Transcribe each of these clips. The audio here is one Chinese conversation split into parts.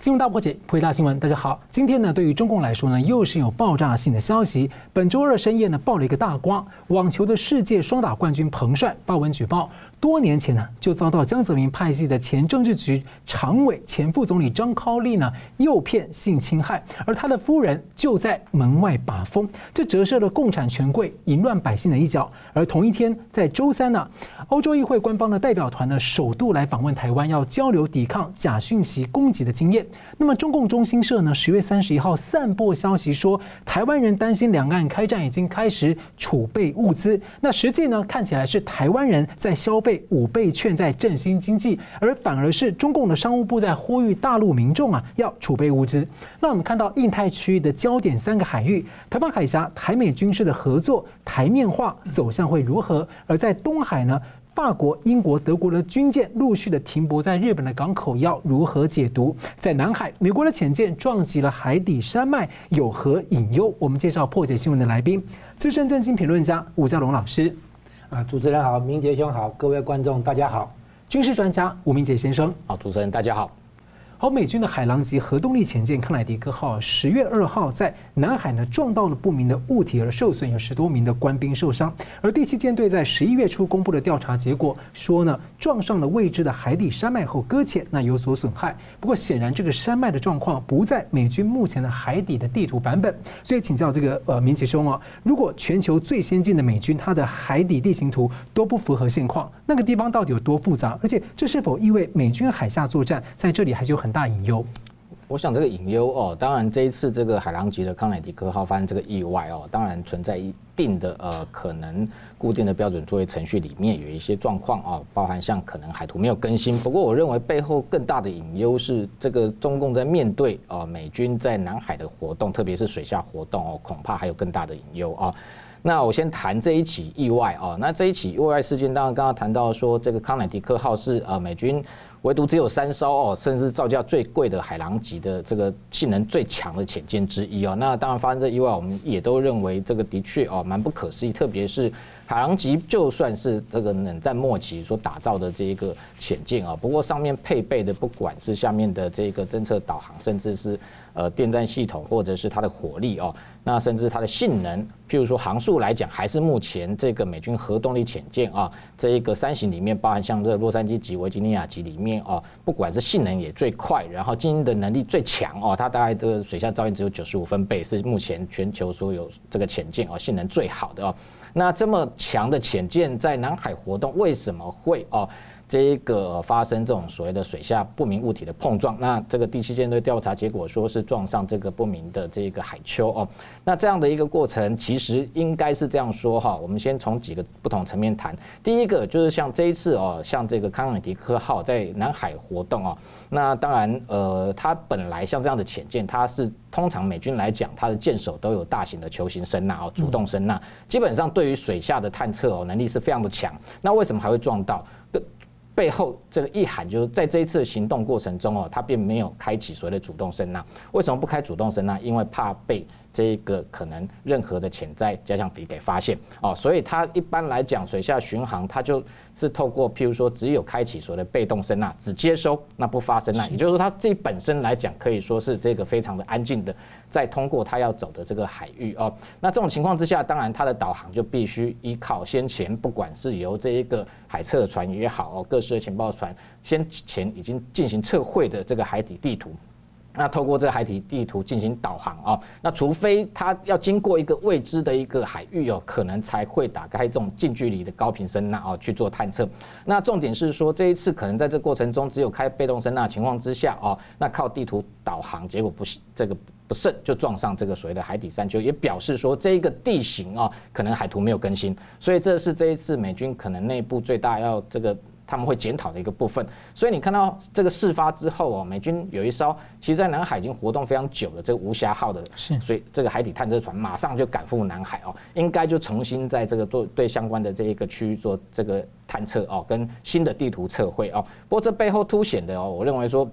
新闻大破解，破解大新闻。大家好，今天呢，对于中共来说呢，又是有爆炸性的消息。本周二深夜呢，爆了一个大瓜。网球的世界双打冠军彭帅发文举报，多年前呢，就遭到江泽民派系的前政治局常委、前副总理张高丽呢诱骗性侵害，而他的夫人就在门外把风，这折射了共产权贵淫乱百姓的一角。而同一天，在周三呢，欧洲议会官方的代表团呢，首度来访问台湾，要交流抵抗假讯息攻击的经验。那么，中共中新社呢，十月三十一号散播消息说，台湾人担心两岸开战，已经开始储备物资。那实际呢，看起来是台湾人在消费五倍券，在振兴经济，而反而是中共的商务部在呼吁大陆民众啊，要储备物资。那我们看到印太区域的焦点三个海域，台湾海峡、台美军事的合作台面化走向会如何？而在东海呢？法国、英国、德国的军舰陆续的停泊在日本的港口，要如何解读？在南海，美国的潜舰撞击了海底山脉，有何隐忧？我们介绍破解新闻的来宾，资深政经评论家吴家龙老师。啊，主持人好，明杰兄好，各位观众大家好。军事专家吴明杰先生，好，主持人大家好。好，美军的海狼级核动力潜舰康乃狄克号十月二号在南海呢撞到了不明的物体而受损，有十多名的官兵受伤。而第七舰队在十一月初公布的调查结果说呢，撞上了未知的海底山脉后搁浅，那有所损害。不过显然这个山脉的状况不在美军目前的海底的地图版本，所以请教这个呃明启兄啊，如果全球最先进的美军它的海底地形图都不符合现况，那个地方到底有多复杂？而且这是否意味美军海下作战在这里还是有很大隐忧，我想这个隐忧哦，当然这一次这个海狼级的康乃狄克号发生这个意外哦，当然存在一定的呃可能固定的标准作业程序里面有一些状况哦，包含像可能海图没有更新。不过我认为背后更大的隐忧是这个中共在面对哦美军在南海的活动，特别是水下活动哦，恐怕还有更大的隐忧啊。那我先谈这一起意外哦，那这一起意外事件，当然刚刚谈到说这个康乃狄克号是呃美军。唯独只有三艘哦，甚至造价最贵的海狼级的这个性能最强的潜舰之一哦。那当然发生这意外，我们也都认为这个的确哦蛮不可思议。特别是海狼级就算是这个冷战末期所打造的这一个潜舰啊，不过上面配备的不管是下面的这个侦测导航，甚至是呃电站系统，或者是它的火力哦。那甚至它的性能，譬如说航速来讲，还是目前这个美军核动力潜舰啊，这一个三型里面，包含像这洛杉矶级、维吉尼亚级里面啊，不管是性能也最快，然后经营的能力最强哦，它大概这个水下噪音只有九十五分贝，是目前全球所有这个潜舰啊性能最好的哦。那这么强的潜舰在南海活动，为什么会哦？这一个发生这种所谓的水下不明物体的碰撞，那这个第七舰队调查结果说是撞上这个不明的这个海丘哦，那这样的一个过程其实应该是这样说哈，我们先从几个不同层面谈。第一个就是像这一次哦，像这个康乃狄克号在南海活动哦，那当然呃，它本来像这样的潜舰，它是通常美军来讲，它的舰首都有大型的球形声纳哦，主动声纳，基本上对于水下的探测哦能力是非常的强。那为什么还会撞到？背后这个意涵就是在这一次行动过程中哦，它并没有开启所谓的主动声纳。为什么不开主动声纳？因为怕被这个可能任何的潜在假想敌给发现哦。所以它一般来讲水下巡航，它就是透过譬如说只有开启所谓的被动声呐，只接收那不发声呐。也就是说，它自己本身来讲可以说是这个非常的安静的。在通过它要走的这个海域哦，那这种情况之下，当然它的导航就必须依靠先前不管是由这一个海测船也好哦，各式的情报船先前已经进行测绘的这个海底地图，那透过这个海底地图进行导航啊，那除非它要经过一个未知的一个海域哦，可能才会打开这种近距离的高频声纳哦去做探测。那重点是说这一次可能在这过程中只有开被动声纳情况之下哦，那靠地图导航结果不是这个。不慎就撞上这个所谓的海底山丘，也表示说这一个地形啊，可能海图没有更新，所以这是这一次美军可能内部最大要这个他们会检讨的一个部分。所以你看到这个事发之后哦，美军有一艘其实在南海已经活动非常久的这个无暇号的，所以这个海底探测船马上就赶赴南海哦，应该就重新在这个做对相关的这一个区域做这个探测哦，跟新的地图测绘哦。不过这背后凸显的哦，我认为说。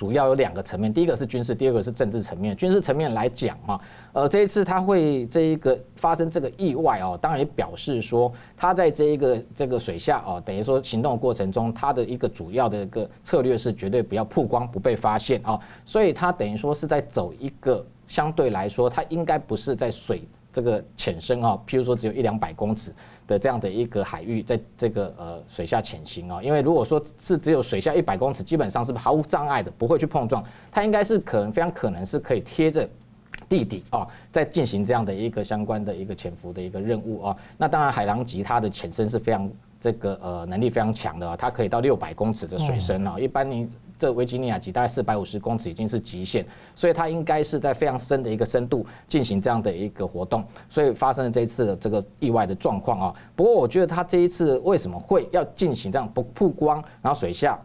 主要有两个层面，第一个是军事，第二个是政治层面。军事层面来讲嘛，呃，这一次它会这一个发生这个意外哦，当然也表示说，它在这一个这个水下哦，等于说行动过程中，它的一个主要的一个策略是绝对不要曝光、不被发现啊，所以它等于说是在走一个相对来说，它应该不是在水这个浅深啊，譬如说只有一两百公尺。的这样的一个海域，在这个呃水下潜行啊，因为如果说是只有水下一百公尺，基本上是毫无障碍的，不会去碰撞，它应该是可能非常可能是可以贴着地底啊，在进行这样的一个相关的一个潜伏的一个任务啊。那当然，海狼级它的潜深是非常这个呃能力非常强的啊，它可以到六百公尺的水深啊，一般你。这维吉尼亚级大概四百五十公尺已经是极限，所以它应该是在非常深的一个深度进行这样的一个活动，所以发生了这一次的这个意外的状况啊。不过我觉得它这一次为什么会要进行这样不曝光，然后水下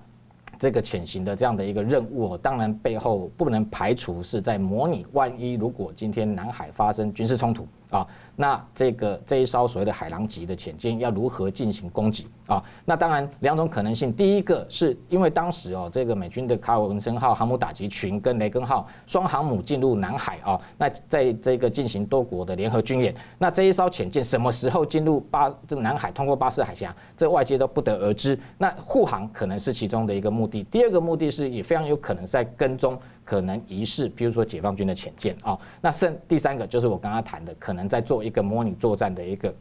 这个潜行的这样的一个任务，当然背后不能排除是在模拟万一如果今天南海发生军事冲突啊。那这个这一艘所谓的海狼级的潜舰要如何进行攻击啊？那当然两种可能性，第一个是因为当时哦，这个美军的卡尔文森号航母打击群跟雷根号双航母进入南海啊，那在这个进行多国的联合军演，那这一艘潜舰什么时候进入巴这南海，通过巴士海峡，这外界都不得而知。那护航可能是其中的一个目的，第二个目的是也非常有可能在跟踪。可能疑似，比如说解放军的潜舰啊，那剩第三个就是我刚刚谈的，可能在做一个模拟作战的一个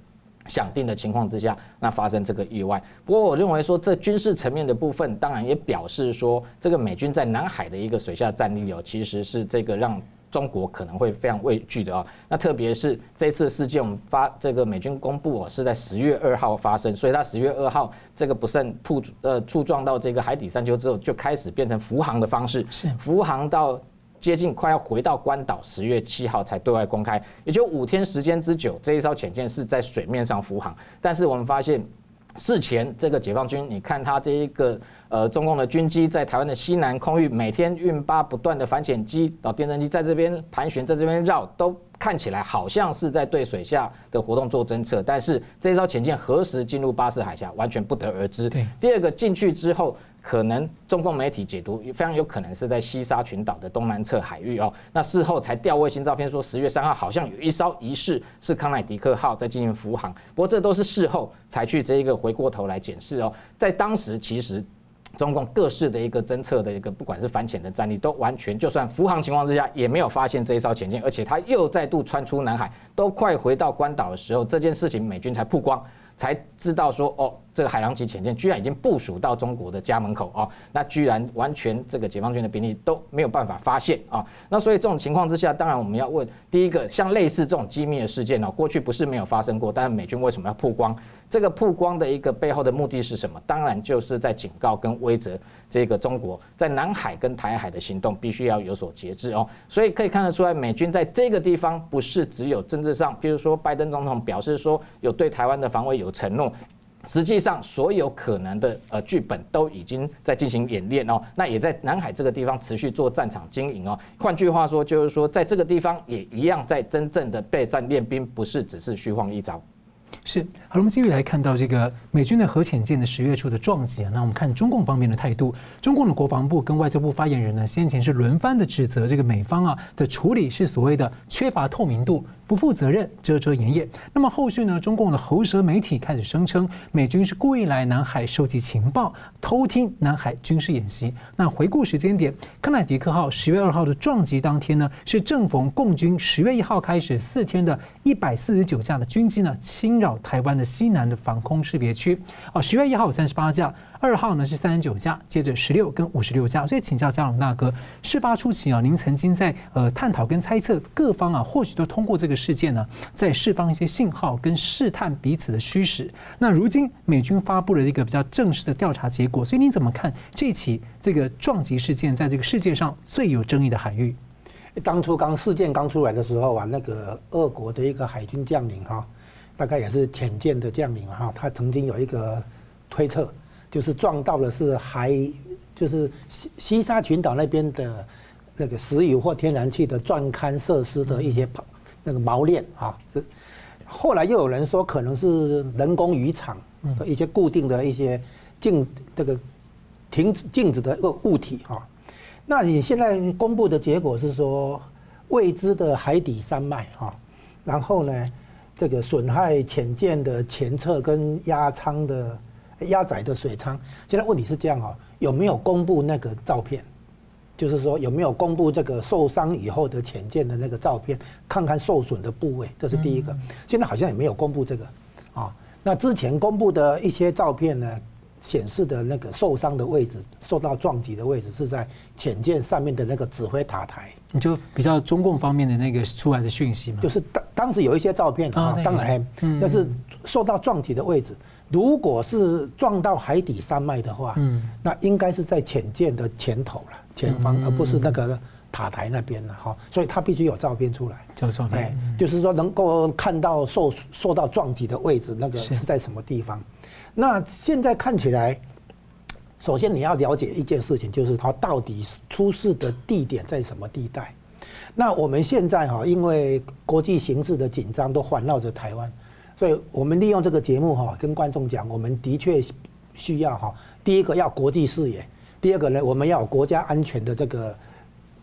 想定的情况之下，那发生这个意外。不过我认为说，这军事层面的部分，当然也表示说，这个美军在南海的一个水下战力哦，其实是这个让。中国可能会非常畏惧的啊，那特别是这次事件，我们发这个美军公布哦，是在十月二号发生，所以它十月二号这个不慎触呃触撞到这个海底山丘之后，就开始变成浮航的方式，是浮航到接近快要回到关岛，十月七号才对外公开，也就五天时间之久，这一艘潜舰是在水面上浮航，但是我们发现。事前，这个解放军，你看他这一个呃，中共的军机在台湾的西南空域，每天运八不断的反潜机、哦电侦机在这边盘旋，在这边绕，都看起来好像是在对水下的活动做侦测。但是这一艘潜舰何时进入巴士海峡，完全不得而知。第二个进去之后。可能中共媒体解读非常有可能是在西沙群岛的东南侧海域哦，那事后才调卫星照片说十月三号好像有一艘疑似是康乃狄克号在进行浮航，不过这都是事后才去这一个回过头来检视哦，在当时其实中共各式的一个侦测的一个不管是反潜的战力都完全就算浮航情况之下也没有发现这一艘潜舰，而且它又再度穿出南海，都快回到关岛的时候，这件事情美军才曝光。才知道说哦，这个海狼级潜舰居然已经部署到中国的家门口哦，那居然完全这个解放军的兵力都没有办法发现啊。那所以这种情况之下，当然我们要问第一个，像类似这种机密的事件呢，过去不是没有发生过，但是美军为什么要曝光？这个曝光的一个背后的目的是什么？当然就是在警告跟威慑这个中国在南海跟台海的行动必须要有所节制哦。所以可以看得出来，美军在这个地方不是只有政治上，比如说拜登总统表示说有对台湾的防卫有承诺，实际上所有可能的呃剧本都已经在进行演练哦。那也在南海这个地方持续做战场经营哦。换句话说，就是说在这个地方也一样在真正的备战练兵，不是只是虚晃一招。是，好，我们继续来看到这个美军的核潜舰的十月初的撞击啊。那我们看中共方面的态度，中共的国防部跟外交部发言人呢，先前是轮番的指责这个美方啊的处理是所谓的缺乏透明度。不负责任、遮遮掩掩。那么后续呢？中共的喉舌媒体开始声称，美军是故意来南海收集情报、偷听南海军事演习。那回顾时间点，康乃狄克号十月二号的撞击当天呢，是正逢共军十月一号开始四天的一百四十九架的军机呢侵扰台湾的西南的防空识别区。哦，十月一号有三十八架。二号呢是三十九架，接着十六跟五十六架。所以请教嘉龙大哥，事发初期啊，您曾经在呃探讨跟猜测各方啊，或许都通过这个事件呢，在释放一些信号跟试探彼此的虚实。那如今美军发布了一个比较正式的调查结果，所以您怎么看这起这个撞击事件在这个世界上最有争议的海域？当初刚事件刚出来的时候啊，那个俄国的一个海军将领哈，大概也是潜舰的将领哈，他曾经有一个推测。就是撞到的是海，就是西西沙群岛那边的那个石油或天然气的钻勘设施的一些那个锚链啊。是后来又有人说可能是人工渔场的一些固定的一些静这个停止静止的物物体啊。那你现在公布的结果是说，未知的海底山脉哈，然后呢，这个损害潜舰的前侧跟压舱的压载的水舱，现在问题是这样哦，有没有公布那个照片？就是说有没有公布这个受伤以后的潜舰的那个照片，看看受损的部位，这是第一个。现在好像也没有公布这个，啊，那之前公布的一些照片呢，显示的那个受伤的位置，受到撞击的位置是在潜舰上面的那个指挥塔台。你就比较中共方面的那个出来的讯息嘛？就是当当时有一些照片啊，当然，但是受到撞击的位置。如果是撞到海底山脉的话，嗯，那应该是在潜舰的前头了，前方，而不是那个塔台那边了哈。所以它必须有照片出来，有照片，哎，就是说能够看到受受到撞击的位置，那个是在什么地方？那现在看起来，首先你要了解一件事情，就是它到底出事的地点在什么地带？那我们现在哈，因为国际形势的紧张，都环绕着台湾。所以我们利用这个节目哈，跟观众讲，我们的确需要哈，第一个要国际视野，第二个呢，我们要有国家安全的这个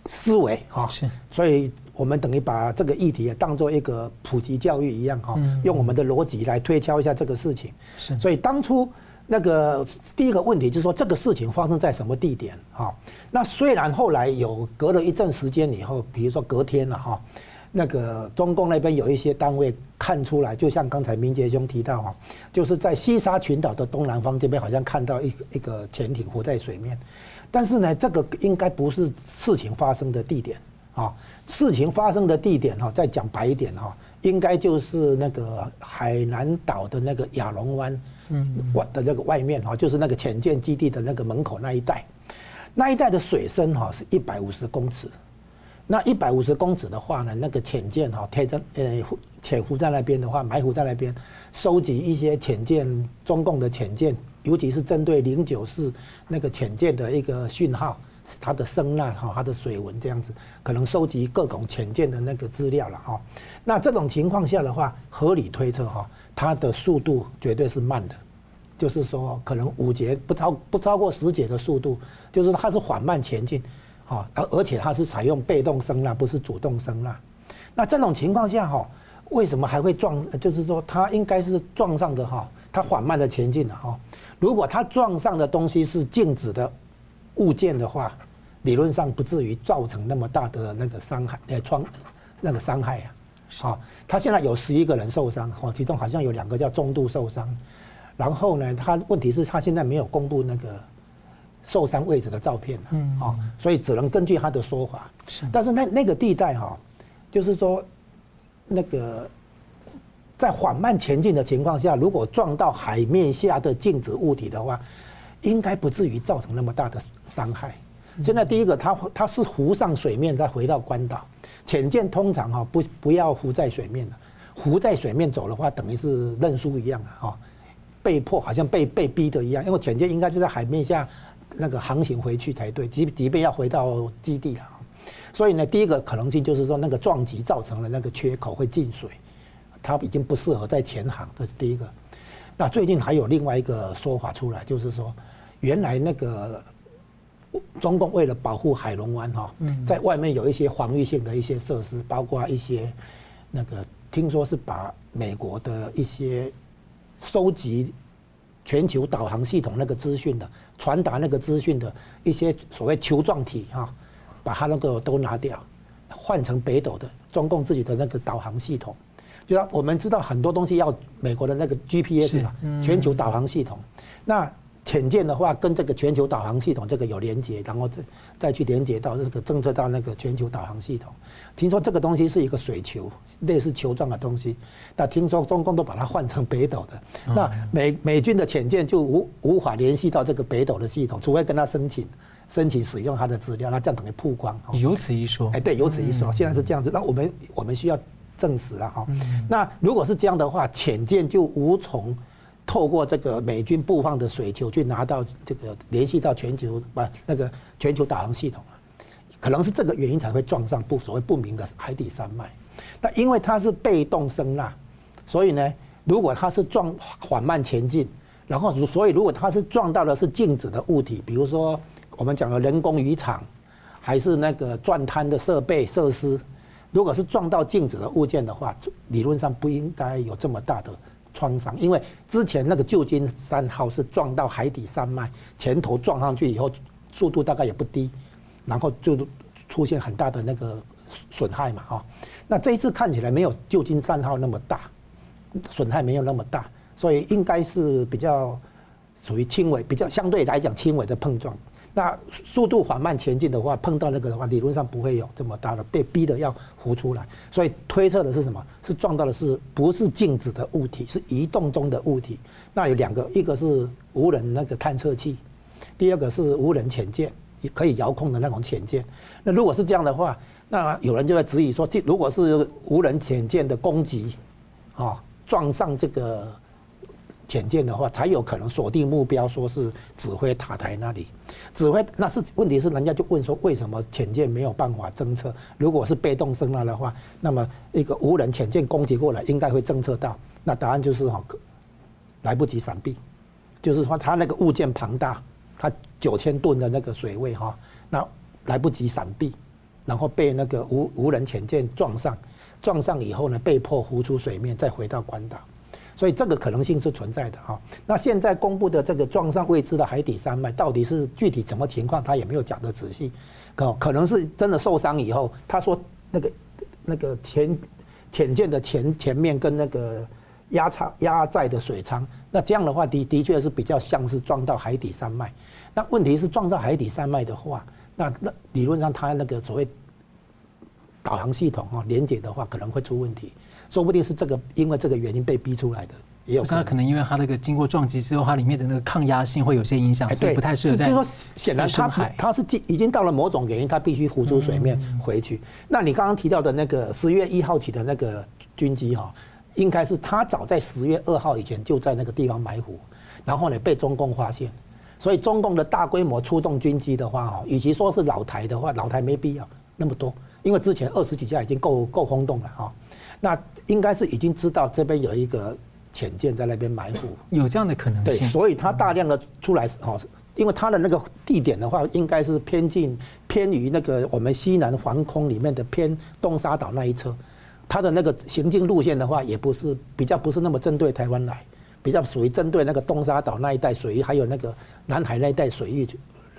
思维哈。是。所以我们等于把这个议题也当做一个普及教育一样哈，用我们的逻辑来推敲一下这个事情。是。所以当初那个第一个问题就是说，这个事情发生在什么地点哈？那虽然后来有隔了一阵时间以后，比如说隔天了哈。那个中共那边有一些单位看出来，就像刚才明杰兄提到哈，就是在西沙群岛的东南方这边，好像看到一一个潜艇浮在水面，但是呢，这个应该不是事情发生的地点啊。事情发生的地点哈，再讲白一点哈，应该就是那个海南岛的那个亚龙湾外的那个外面哈，就是那个潜舰基地的那个门口那一带，那一带的水深哈是一百五十公尺。那一百五十公尺的话呢，那个潜舰哈，贴着呃潜伏在那边的话，埋伏在那边，收集一些潜舰，中共的潜舰，尤其是针对零九四那个潜舰的一个讯号，它的声呐哈，它的水文这样子，可能收集各种潜舰的那个资料了哈。那这种情况下的话，合理推测哈，它的速度绝对是慢的，就是说可能五节不超不超过十节的速度，就是它是缓慢前进。啊，而而且它是采用被动声呐，不是主动声呐。那这种情况下哈，为什么还会撞？就是说它应该是撞上的哈，它缓慢的前进了哈。如果它撞上的东西是静止的物件的话，理论上不至于造成那么大的那个伤害，呃，创那个伤害啊。好，他现在有十一个人受伤，哈，其中好像有两个叫中度受伤。然后呢，他问题是他现在没有公布那个。受伤位置的照片，嗯，啊，所以只能根据他的说法。是，但是那那个地带哈，就是说，那个在缓慢前进的情况下，如果撞到海面下的静止物体的话，应该不至于造成那么大的伤害。现在第一个，它它是浮上水面再回到关岛，潜舰通常哈不不要浮在水面的，浮在水面走的话，等于是认输一样啊，哈，被迫好像被被逼的一样，因为潜舰应该就在海面下。那个航行回去才对，即即便要回到基地了，所以呢，第一个可能性就是说，那个撞击造成了那个缺口会进水，它已经不适合在前航，这是第一个。那最近还有另外一个说法出来，就是说，原来那个中共为了保护海龙湾哈，在外面有一些防御性的一些设施，包括一些那个听说是把美国的一些收集。全球导航系统那个资讯的传达那个资讯的一些所谓球状体哈，把它那个都拿掉，换成北斗的中共自己的那个导航系统，就说我们知道很多东西要美国的那个 GPS 嘛，全球导航系统，那。潜舰的话，跟这个全球导航系统这个有连接，然后再再去连接到那个政策到那个全球导航系统。听说这个东西是一个水球，类似球状的东西。那听说中共都把它换成北斗的，那美美军的潜舰就无无法联系到这个北斗的系统，除非跟他申请申请使用他的资料，那这样等于曝光。有此一说。哎，对，有此一说。现在是这样子，那我们我们需要证实了哈。那如果是这样的话，潜舰就无从。透过这个美军布放的水球去拿到这个联系到全球不那个全球导航系统啊，可能是这个原因才会撞上不所谓不明的海底山脉。那因为它是被动声呐，所以呢，如果它是撞缓慢前进，然后所以如果它是撞到的是静止的物体，比如说我们讲的人工渔场，还是那个钻滩的设备设施，如果是撞到静止的物件的话，理论上不应该有这么大的创伤，因为之前那个旧金山号是撞到海底山脉，前头撞上去以后，速度大概也不低，然后就出现很大的那个损害嘛，哈。那这一次看起来没有旧金山号那么大，损害没有那么大，所以应该是比较属于轻微，比较相对来讲轻微的碰撞。那速度缓慢前进的话，碰到那个的话，理论上不会有这么大的被逼的要浮出来。所以推测的是什么？是撞到的是不是静止的物体，是移动中的物体。那有两个，一个是无人那个探测器，第二个是无人潜舰，也可以遥控的那种潜舰。那如果是这样的话，那有人就在质疑说，这如果是无人潜舰的攻击，啊，撞上这个。潜舰的话，才有可能锁定目标，说是指挥塔台那里。指挥那是问题是，人家就问说，为什么潜舰没有办法侦测？如果是被动声纳的话，那么一个无人潜舰攻击过来，应该会侦测到。那答案就是哈，来不及闪避。就是说，它那个物件庞大，它九千吨的那个水位哈，那来不及闪避，然后被那个无无人潜舰撞上，撞上以后呢，被迫浮出水面，再回到关岛。所以这个可能性是存在的哈。那现在公布的这个撞上未知的海底山脉，到底是具体什么情况，他也没有讲得仔细。可可能是真的受伤以后，他说那个那个潜潜舰的前前面跟那个压舱压载的水舱，那这样的话的的确是比较像是撞到海底山脉。那问题是撞到海底山脉的话，那那理论上它那个所谓导航系统啊连接的话，可能会出问题。说不定是这个，因为这个原因被逼出来的，也有可能。可能因为它那个经过撞击之后，它里面的那个抗压性会有些影响，所以不太适合在。就说显然它它是已经到了某种原因，它必须浮出水面回去。那你刚刚提到的那个十月一号起的那个军机哈，应该是它早在十月二号以前就在那个地方埋伏，然后呢被中共发现，所以中共的大规模出动军机的话哈，与其说是老台的话，老台没必要那么多，因为之前二十几架已经够够轰动了哈。那应该是已经知道这边有一个潜舰在那边埋伏，有这样的可能性。对，所以他大量的出来哦，因为他的那个地点的话，应该是偏近偏于那个我们西南防空里面的偏东沙岛那一侧，他的那个行进路线的话，也不是比较不是那么针对台湾来，比较属于针对那个东沙岛那一带水域，还有那个南海那一带水域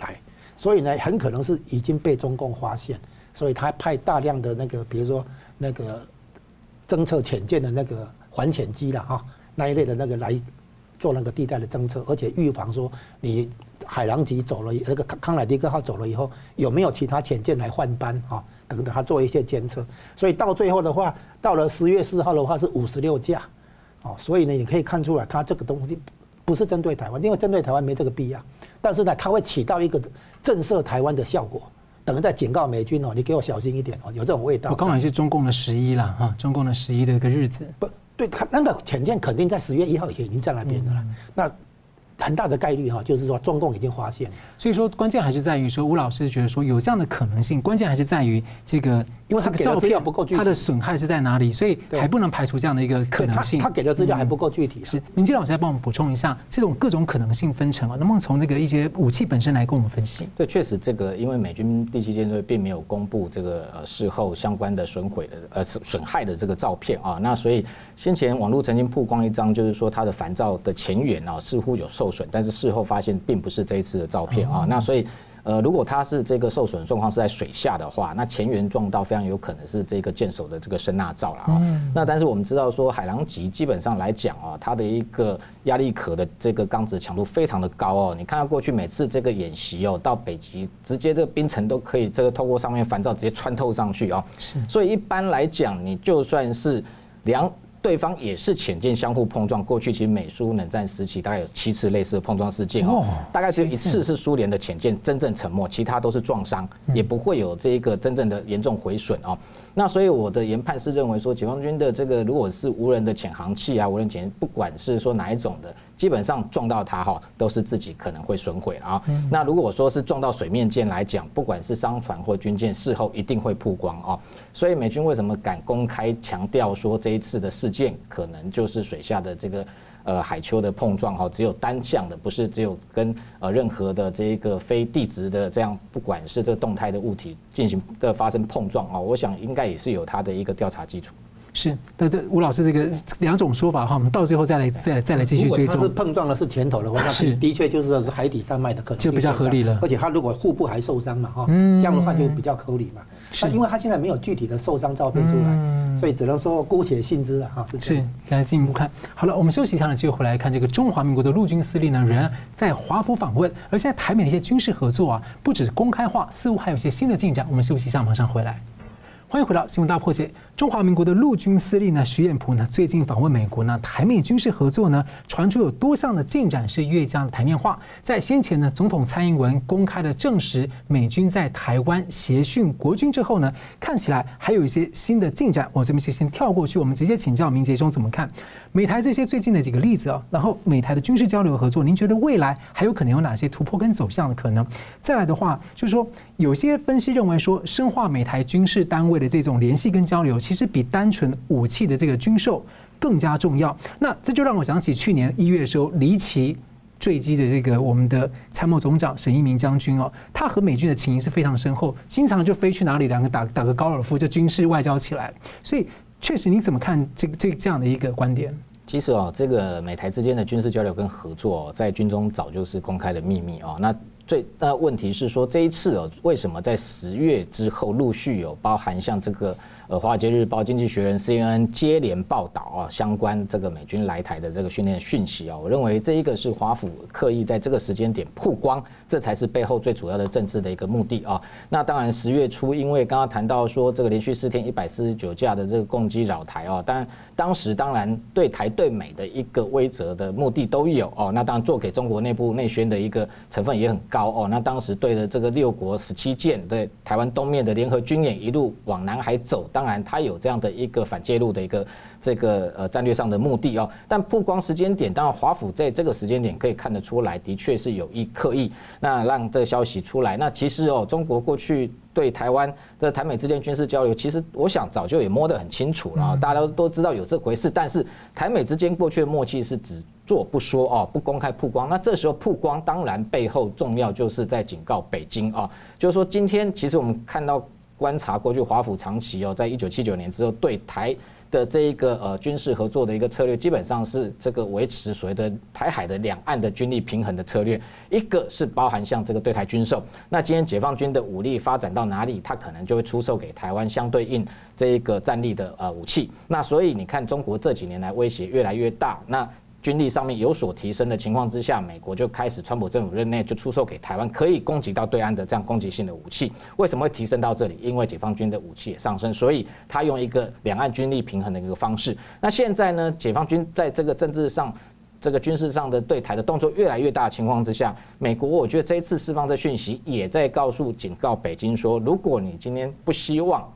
来，所以呢，很可能是已经被中共发现，所以他派大量的那个，比如说那个。侦测潜舰的那个环潜机了哈，那一类的那个来做那个地带的侦测，而且预防说你海狼级走了，那个康康乃狄克号走了以后，有没有其他潜舰来换班啊？等等，他做一些监测。所以到最后的话，到了十月四号的话是五十六架，哦，所以呢，你可以看出来，它这个东西不是针对台湾，因为针对台湾没这个必要，但是呢，它会起到一个震慑台湾的效果。等于在警告美军哦，你给我小心一点哦，有这种味道。我刚好是中共的十一了哈，中共的十一的一个日子。不对，他那个潜舰肯定在十月一号以前已经在那边的了。那。很大的概率哈，就是说中共已经发现，所以说关键还是在于说吴老师觉得说有这样的可能性，关键还是在于这个，因为他给的资料不够具体，它的损害是在哪里，所以还不能排除这样的一个可能性。他给的资料还不够具体。是，明基老师来帮我们补充一下这种各种可能性分成啊，能不能从那个一些武器本身来跟我们分析？对，确实这个因为美军第七舰队并没有公布这个呃事后相关的损毁的呃损害的这个照片啊，那所以先前网络曾经曝光一张，就是说它的反照的前缘啊似乎有受损，但是事后。发现并不是这一次的照片啊，那所以，呃，如果它是这个受损状况是在水下的话，那前缘撞到非常有可能是这个舰首的这个声纳罩了啊。嗯那但是我们知道说，海狼级基本上来讲啊，它的一个压力壳的这个钢质强度非常的高哦。你看到过去每次这个演习哦，到北极直接这个冰层都可以这个透过上面烦躁直接穿透上去啊。所以一般来讲，你就算是两。对方也是潜舰相互碰撞，过去其实美苏冷战时期大概有七次类似的碰撞事件哦，大概只有一次是苏联的潜舰真正沉没，其他都是撞伤，也不会有这一个真正的严重毁损哦。那所以我的研判是认为说，解放军的这个如果是无人的潜航器啊，无人潜，不管是说哪一种的，基本上撞到它哈，都是自己可能会损毁了啊。那如果说是撞到水面舰来讲，不管是商船或军舰，事后一定会曝光啊。所以美军为什么敢公开强调说这一次的事件可能就是水下的这个呃海丘的碰撞哈，只有单向的，不是只有跟呃任何的这一个非地质的这样，不管是这个动态的物体进行的发生碰撞啊，我想应该也是有它的一个调查基础。是，那这吴老师这个两种说法哈，我们到最后再来再来再来继续追踪。如果它是碰撞的是前头的话，是的确就是海底山脉的可能就比较合理了。而且它如果腹部还受伤嘛哈，这样的话就比较合理嘛。是，因为它现在没有具体的受伤照片出来，所以只能说姑且信之了哈。是，来进一步看。好了，我们休息一下呢，就回来看这个中华民国的陆军司令呢，仍然在华府访问。而现在台美的一些军事合作啊，不止公开化，似乎还有一些新的进展。我们休息一下，马上回来。欢迎回到新闻大破解。中华民国的陆军司令呢，徐彦璞呢，最近访问美国呢，台美军事合作呢，传出有多项的进展是越加的台面化。在先前呢，总统蔡英文公开的证实美军在台湾协训国军之后呢，看起来还有一些新的进展。我这边就先跳过去，我们直接请教明杰兄怎么看美台这些最近的几个例子啊？然后美台的军事交流合作，您觉得未来还有可能有哪些突破跟走向的可能？再来的话，就是说有些分析认为说，深化美台军事单位的这种联系跟交流。其实比单纯武器的这个军售更加重要。那这就让我想起去年一月的时候，离奇坠机的这个我们的参谋总长沈一鸣将军哦，他和美军的情谊是非常深厚，经常就飞去哪里，两个打打个高尔夫，就军事外交起来。所以确实，你怎么看这个这这样的一个观点？其实哦，这个美台之间的军事交流跟合作，在军中早就是公开的秘密哦。那最大问题是说，这一次哦，为什么在十月之后陆续有包含像这个？《华尔街日报》、《经济学人》、CNN 接连报道啊，相关这个美军来台的这个训练讯息啊，我认为这一个是华府刻意在这个时间点曝光，这才是背后最主要的政治的一个目的啊。那当然，十月初因为刚刚谈到说这个连续四天一百四十九架的这个共机扰台啊，但当时当然对台对美的一个威慑的目的都有哦。那当然做给中国内部内宣的一个成分也很高哦。那当时对着这个六国十七舰对台湾东面的联合军演一路往南海走，当然它有这样的一个反介入的一个这个呃战略上的目的哦。但曝光时间点，当然华府在这个时间点可以看得出来，的确是有意刻意那让这个消息出来。那其实哦，中国过去。对台湾的台美之间军事交流，其实我想早就也摸得很清楚了，大家都都知道有这回事。但是台美之间过去的默契是只做不说哦，不公开曝光。那这时候曝光，当然背后重要就是在警告北京啊，就是说今天其实我们看到观察过去华府长期哦，在一九七九年之后对台。的这一个呃军事合作的一个策略，基本上是这个维持所谓的台海的两岸的军力平衡的策略。一个是包含像这个对台军售，那今天解放军的武力发展到哪里，它可能就会出售给台湾相对应这一个战力的呃武器。那所以你看，中国这几年来威胁越来越大，那。军力上面有所提升的情况之下，美国就开始川普政府任内就出售给台湾可以攻击到对岸的这样攻击性的武器。为什么会提升到这里？因为解放军的武器也上升，所以他用一个两岸军力平衡的一个方式。那现在呢，解放军在这个政治上、这个军事上的对台的动作越来越大的情况之下，美国我觉得这一次释放这讯息，也在告诉、警告北京说，如果你今天不希望。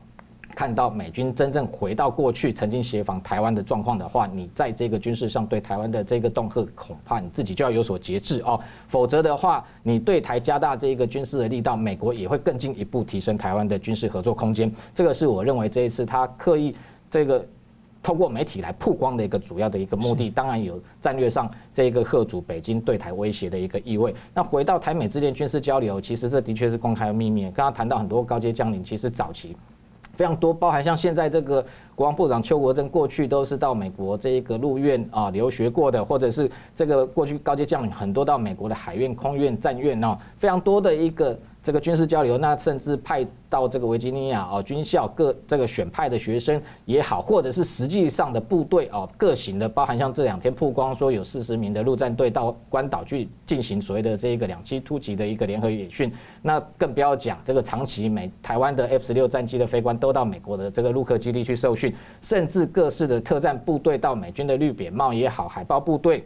看到美军真正回到过去曾经协防台湾的状况的话，你在这个军事上对台湾的这个恫吓，恐怕你自己就要有所节制哦。否则的话，你对台加大这个军事的力道，美国也会更进一步提升台湾的军事合作空间。这个是我认为这一次他刻意这个透过媒体来曝光的一个主要的一个目的。当然有战略上这个吓阻北京对台威胁的一个意味。那回到台美之间军事交流，其实这的确是公开的秘密。刚刚谈到很多高阶将领，其实早期。非常多，包含像现在这个国防部长邱国正，过去都是到美国这一个陆院啊留学过的，或者是这个过去高阶将领很多到美国的海院、空院、战院哦，非常多的一个。这个军事交流，那甚至派到这个维吉尼亚哦军校各这个选派的学生也好，或者是实际上的部队哦各型的，包含像这两天曝光说有四十名的陆战队到关岛去进行所谓的这一个两栖突击的一个联合演训，那更不要讲这个长期美台湾的 F 十六战机的飞官都到美国的这个陆客基地去受训，甚至各式的特战部队到美军的绿扁帽也好，海豹部队。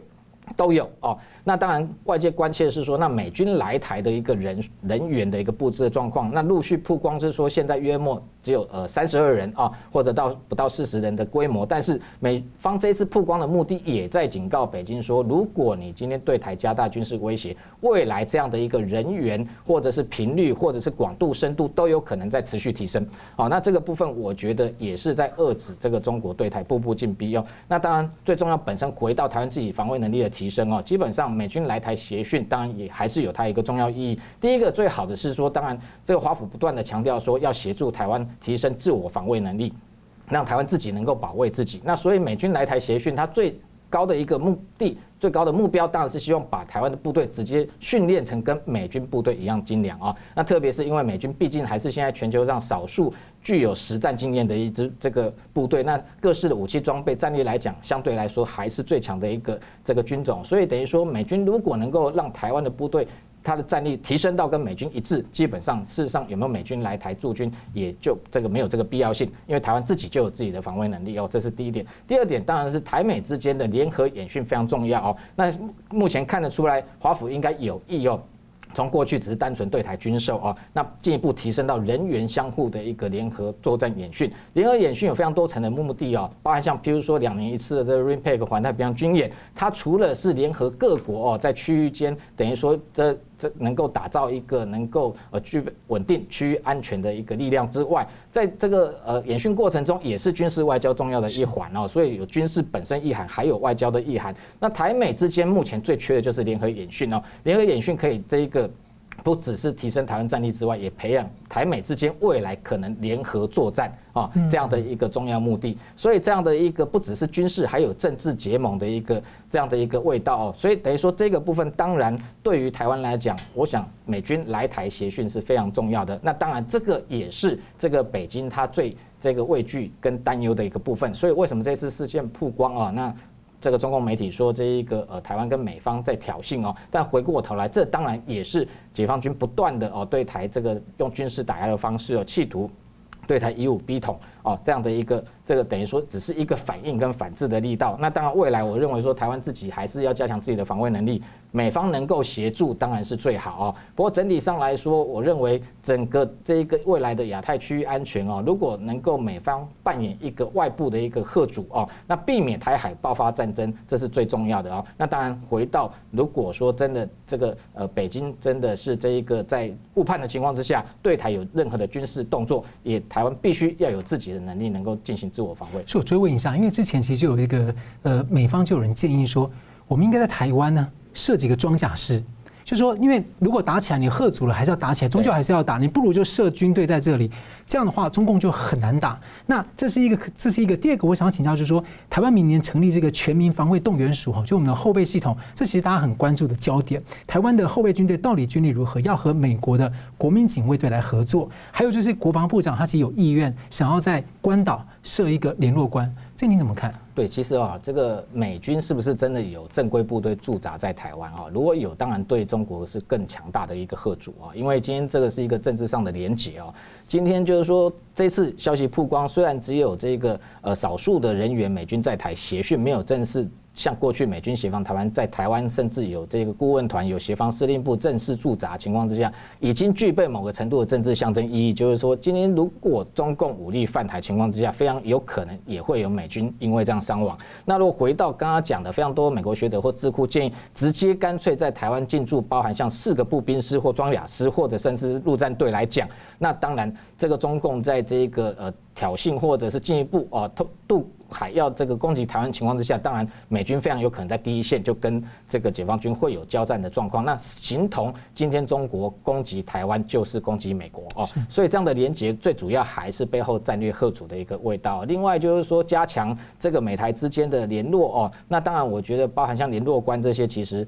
都有哦，那当然外界关切的是说，那美军来台的一个人人员的一个布置的状况，那陆续曝光是说，现在约莫只有呃三十二人啊，或者到不到四十人的规模。但是美方这次曝光的目的，也在警告北京说，如果你今天对台加大军事威胁，未来这样的一个人员或者是频率或者是广度深度都有可能在持续提升。好，那这个部分我觉得也是在遏制这个中国对台步步进逼哦。那当然最重要，本身回到台湾自己防卫能力的提升哦，基本上美军来台协训，当然也还是有它一个重要意义。第一个最好的是说，当然这个华府不断的强调说要协助台湾提升自我防卫能力，让台湾自己能够保卫自己。那所以美军来台协训，它最高的一个目的、最高的目标，当然是希望把台湾的部队直接训练成跟美军部队一样精良啊。那特别是因为美军毕竟还是现在全球上少数具有实战经验的一支这个部队，那各式的武器装备、战力来讲，相对来说还是最强的一个这个军种。所以等于说，美军如果能够让台湾的部队，他的战力提升到跟美军一致，基本上事实上有没有美军来台驻军，也就这个没有这个必要性，因为台湾自己就有自己的防卫能力哦，这是第一点。第二点当然是台美之间的联合演训非常重要哦。那目前看得出来，华府应该有意哦。从过去只是单纯对台军售啊，那进一步提升到人员相互的一个联合作战演训。联合演训有非常多层的目的啊，包含像譬如说两年一次的这 RIMPAC 环太平洋军演，它除了是联合各国哦，在区域间等于说的。这能够打造一个能够呃具备稳定区域安全的一个力量之外，在这个呃演训过程中，也是军事外交重要的一环哦。所以有军事本身意涵，还有外交的意涵。那台美之间目前最缺的就是联合演训哦，联合演训可以这一个。不只是提升台湾战力之外，也培养台美之间未来可能联合作战啊这样的一个重要目的。所以这样的一个不只是军事，还有政治结盟的一个这样的一个味道哦。所以等于说这个部分，当然对于台湾来讲，我想美军来台协训是非常重要的。那当然这个也是这个北京它最这个畏惧跟担忧的一个部分。所以为什么这次事件曝光啊？那这个中共媒体说这一个呃台湾跟美方在挑衅哦，但回过头来，这当然也是解放军不断的哦对台这个用军事打压的方式哦，企图对台以武逼统。哦这样的一个这个等于说只是一个反应跟反制的力道。那当然未来我认为说台湾自己还是要加强自己的防卫能力。美方能够协助当然是最好哦。不过整体上来说，我认为整个这一个未来的亚太区域安全哦，如果能够美方扮演一个外部的一个贺主哦，那避免台海爆发战争，这是最重要的哦。那当然回到如果说真的这个呃北京真的是这一个在误判的情况之下，对台有任何的军事动作，也台湾必须要有自己的能力能够进行自我防卫。所以我追问一下，因为之前其实就有一个呃美方就有人建议说，我们应该在台湾呢。设几个装甲师，就说，因为如果打起来，你吓阻了，还是要打起来，终究还是要打。你不如就设军队在这里，这样的话，中共就很难打。那这是一个，这是一个。第二个，我想要请教，就是说，台湾明年成立这个全民防卫动员署，哈，就我们的后备系统，这其实大家很关注的焦点。台湾的后备军队到底军力如何？要和美国的国民警卫队来合作。还有就是，国防部长他其实有意愿想要在关岛设一个联络官。这你怎么看？对，其实啊，这个美军是不是真的有正规部队驻扎在台湾啊？如果有，当然对中国是更强大的一个贺主啊。因为今天这个是一个政治上的连结啊。今天就是说，这次消息曝光，虽然只有这个呃少数的人员美军在台协训，没有正式。像过去美军协防台湾，在台湾甚至有这个顾问团、有协防司令部正式驻扎情况之下，已经具备某个程度的政治象征意义。就是说，今天如果中共武力犯台情况之下，非常有可能也会有美军因为这样伤亡。那如果回到刚刚讲的，非常多美国学者或智库建议，直接干脆在台湾进驻，包含像四个步兵师或装甲师，或者甚至陆战队来讲，那当然这个中共在这个呃挑衅或者是进一步啊偷渡。还要这个攻击台湾情况之下，当然美军非常有可能在第一线就跟这个解放军会有交战的状况。那形同今天中国攻击台湾就是攻击美国哦，所以这样的连结最主要还是背后战略贺主的一个味道。另外就是说加强这个美台之间的联络哦，那当然我觉得包含像联络官这些，其实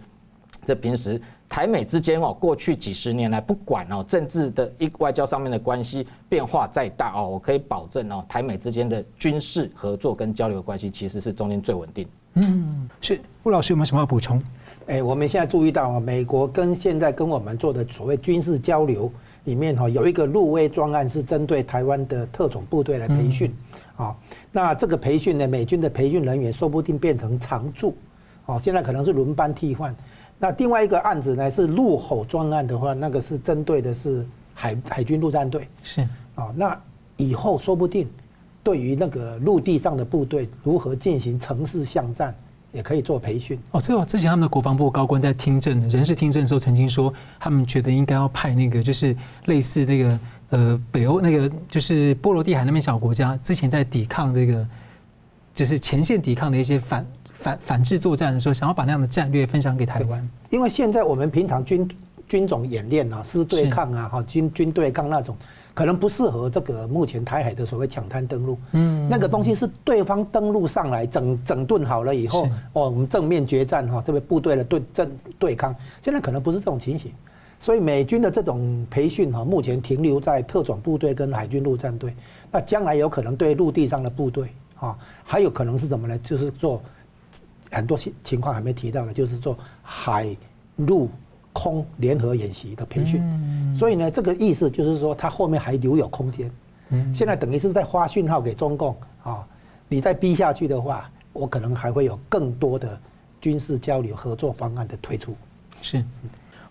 这平时。台美之间哦，过去几十年来，不管哦政治的一外交上面的关系变化再大哦，我可以保证哦，台美之间的军事合作跟交流关系其实是中间最稳定。嗯，是吴老师有没有什么要补充？哎，我们现在注意到啊，美国跟现在跟我们做的所谓军事交流里面哈，有一个陆威专案是针对台湾的特种部队来培训啊。那这个培训呢，美军的培训人员说不定变成常驻，哦，现在可能是轮班替换。那另外一个案子呢，是陆吼专案的话，那个是针对的是海海军陆战队。是啊，那以后说不定对于那个陆地上的部队如何进行城市巷战，也可以做培训。哦，这个之前他们的国防部高官在听证人事听证的时候，曾经说他们觉得应该要派那个就是类似这个呃北欧那个就是波罗的海那边小国家之前在抵抗这个就是前线抵抗的一些反。反反制作战的时候，想要把那样的战略分享给台湾。因为现在我们平常军军种演练啊，是对抗啊，哈军军对抗那种，可能不适合这个目前台海的所谓抢滩登陆。嗯，那个东西是对方登陆上来整整顿好了以后，哦，我们正面决战哈，这个部队的对正对抗，现在可能不是这种情形。所以美军的这种培训哈，目前停留在特种部队跟海军陆战队。那将来有可能对陆地上的部队啊，还有可能是什么呢？就是做。很多情情况还没提到的，就是做海陆空联合演习的培训。所以呢，这个意思就是说，它后面还留有空间。现在等于是在发讯号给中共啊，你再逼下去的话，我可能还会有更多的军事交流合作方案的推出。是。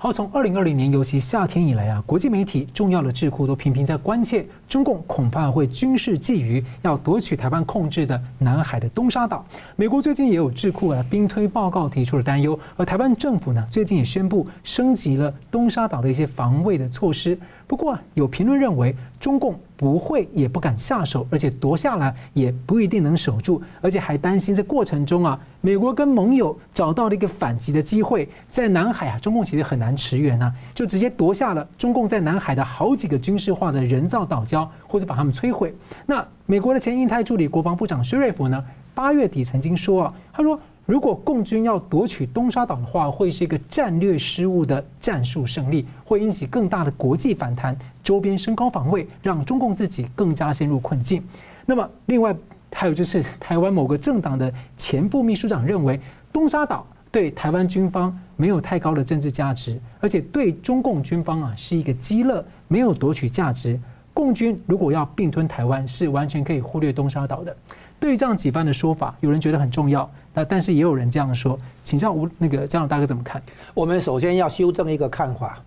好，从二零二零年，尤其夏天以来啊，国际媒体重要的智库都频频在关切，中共恐怕会军事觊觎，要夺取台湾控制的南海的东沙岛。美国最近也有智库啊，兵推报告提出了担忧，而台湾政府呢，最近也宣布升级了东沙岛的一些防卫的措施。不过，有评论认为，中共不会也不敢下手，而且夺下来也不一定能守住，而且还担心在过程中啊，美国跟盟友找到了一个反击的机会，在南海啊，中共其实很难驰援啊，就直接夺下了中共在南海的好几个军事化的人造岛礁，或者把他们摧毁。那美国的前印太助理国防部长薛瑞福呢，八月底曾经说啊，他说。如果共军要夺取东沙岛的话，会是一个战略失误的战术胜利，会引起更大的国际反弹，周边升高防卫，让中共自己更加陷入困境。那么，另外还有就是台湾某个政党的前副秘书长认为，东沙岛对台湾军方没有太高的政治价值，而且对中共军方啊是一个鸡肋，没有夺取价值。共军如果要并吞台湾，是完全可以忽略东沙岛的。对于这样几番的说法，有人觉得很重要，那但是也有人这样说，请教吴那个江老大哥怎么看？我们首先要修正一个看法，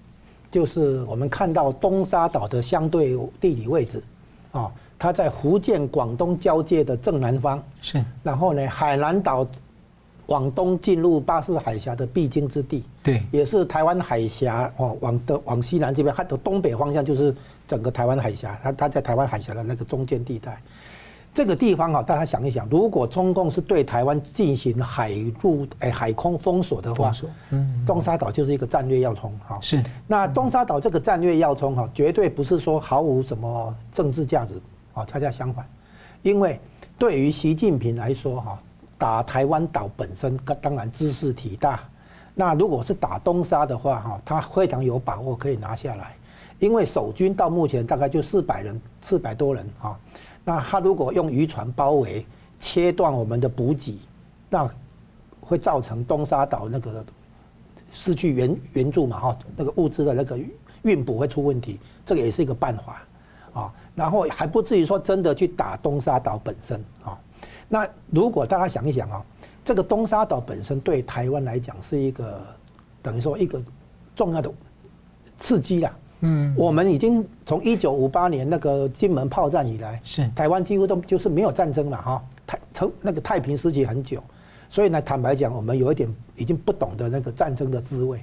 就是我们看到东沙岛的相对地理位置，啊，它在福建广东交界的正南方，是。然后呢，海南岛往东进入巴士海峡的必经之地，对，也是台湾海峡哦，往的往西南这边，它的东北方向就是整个台湾海峡，它它在台湾海峡的那个中间地带。这个地方啊，大家想一想，如果中共是对台湾进行海陆哎海空封锁的话，嗯，东沙岛就是一个战略要冲哈。是。那东沙岛这个战略要冲哈，绝对不是说毫无什么政治价值啊，恰恰相反，因为对于习近平来说哈，打台湾岛本身当然知识体大，那如果是打东沙的话哈，他非常有把握可以拿下来，因为守军到目前大概就四百人，四百多人哈。那他如果用渔船包围，切断我们的补给，那会造成东沙岛那个失去援援助嘛哈，那个物资的那个运补会出问题，这个也是一个办法啊。然后还不至于说真的去打东沙岛本身啊。那如果大家想一想啊，这个东沙岛本身对台湾来讲是一个等于说一个重要的刺激啊。嗯，我们已经从一九五八年那个金门炮战以来，是台湾几乎都就是没有战争了哈，太从那个太平时期很久，所以呢，坦白讲，我们有一点已经不懂得那个战争的滋味。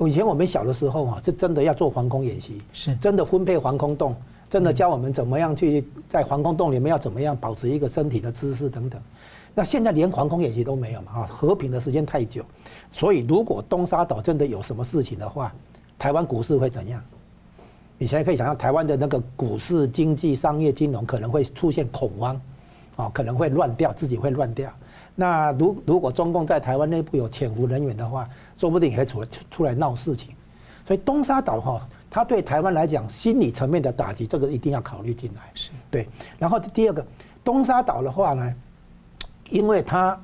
以前我们小的时候啊，是真的要做防空演习，是真的分配防空洞，真的教我们怎么样去在防空洞里面要怎么样保持一个身体的姿势等等。那现在连防空演习都没有嘛，哈，和平的时间太久，所以如果东沙岛真的有什么事情的话，台湾股市会怎样？你现在可以想象，台湾的那个股市、经济、商业、金融可能会出现恐慌，啊，可能会乱掉，自己会乱掉。那如如果中共在台湾内部有潜伏人员的话，说不定也会出来出来闹事情。所以东沙岛哈，它对台湾来讲，心理层面的打击，这个一定要考虑进来。是对。然后第二个，东沙岛的话呢，因为它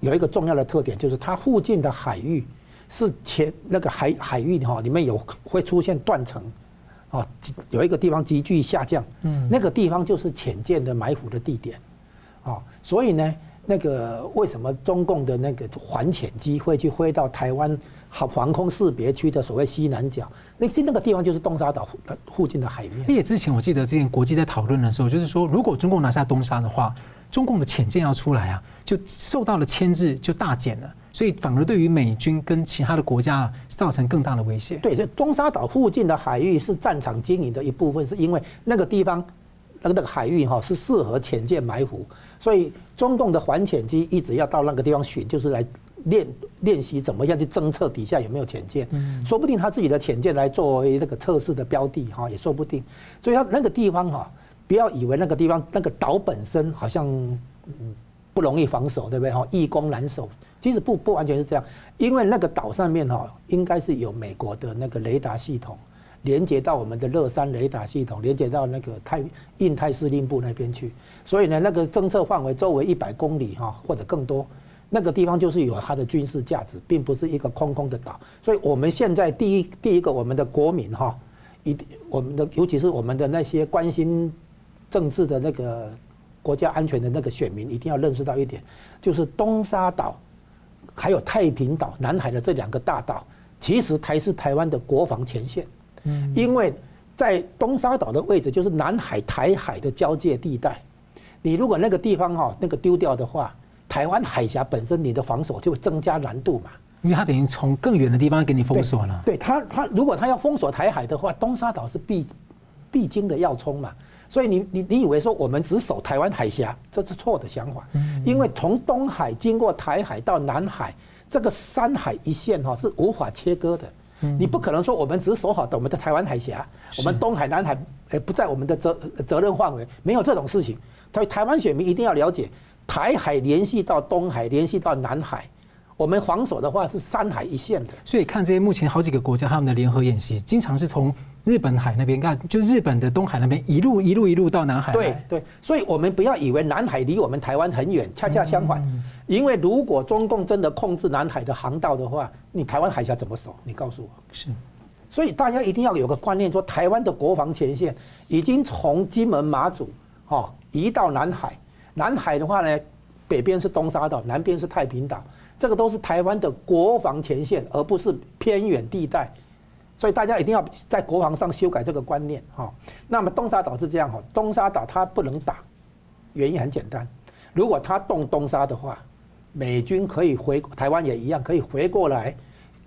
有一个重要的特点，就是它附近的海域是前那个海海域哈，里面有会出现断层。哦，有一个地方急剧下降，嗯，那个地方就是潜舰的埋伏的地点，哦，所以呢，那个为什么中共的那个反潜机会去飞到台湾好防空识别区的所谓西南角？那其实那个地方就是东沙岛附近的海面。而且之前我记得之前国际在讨论的时候，就是说如果中共拿下东沙的话，中共的潜舰要出来啊，就受到了牵制就大减了，所以反而对于美军跟其他的国家造成更大的威胁。对，这东沙岛附近的海域是战场经营的一部分，是因为那个地方那个海域哈是适合潜舰埋伏。所以中共的反潜机一直要到那个地方巡，就是来练练习怎么样去侦测底下有没有潜舰。嗯，说不定他自己的潜舰来作为那个测试的标的哈，也说不定。所以他那个地方哈，不要以为那个地方那个岛本身好像不容易防守，对不对哈？易攻难守，其实不不完全是这样，因为那个岛上面哈，应该是有美国的那个雷达系统。连接到我们的乐山雷达系统，连接到那个太印太司令部那边去，所以呢，那个侦测范围周围一百公里哈，或者更多，那个地方就是有它的军事价值，并不是一个空空的岛。所以我们现在第一第一个，我们的国民哈，一我们的尤其是我们的那些关心政治的那个国家安全的那个选民，一定要认识到一点，就是东沙岛还有太平岛、南海的这两个大岛，其实才是台湾的国防前线。嗯，因为在东沙岛的位置就是南海台海的交界地带，你如果那个地方哈那个丢掉的话，台湾海峡本身你的防守就会增加难度嘛。因为它等于从更远的地方给你封锁了。对，他他如果他要封锁台海的话，东沙岛是必必经的要冲嘛。所以你你你以为说我们只守台湾海峡，这是错的想法。因为从东海经过台海到南海，这个山海一线哈是无法切割的。你不可能说我们只守好的我们的台湾海峡，我们东海、南海诶不在我们的责责任范围，没有这种事情。所以台湾选民一定要了解，台海联系到东海，联系到南海，我们防守的话是三海一线的。所以看这些目前好几个国家他们的联合演习，经常是从日本海那边看，就日本的东海那边一路一路一路到南海。对对，所以我们不要以为南海离我们台湾很远，恰恰相反。因为如果中共真的控制南海的航道的话，你台湾海峡怎么守？你告诉我。是，所以大家一定要有个观念，说台湾的国防前线已经从金门、马祖，哈，移到南海。南海的话呢，北边是东沙岛，南边是太平岛，这个都是台湾的国防前线，而不是偏远地带。所以大家一定要在国防上修改这个观念，哈。那么东沙岛是这样，哈，东沙岛它不能打，原因很简单，如果它动东沙的话。美军可以回台湾也一样，可以回过来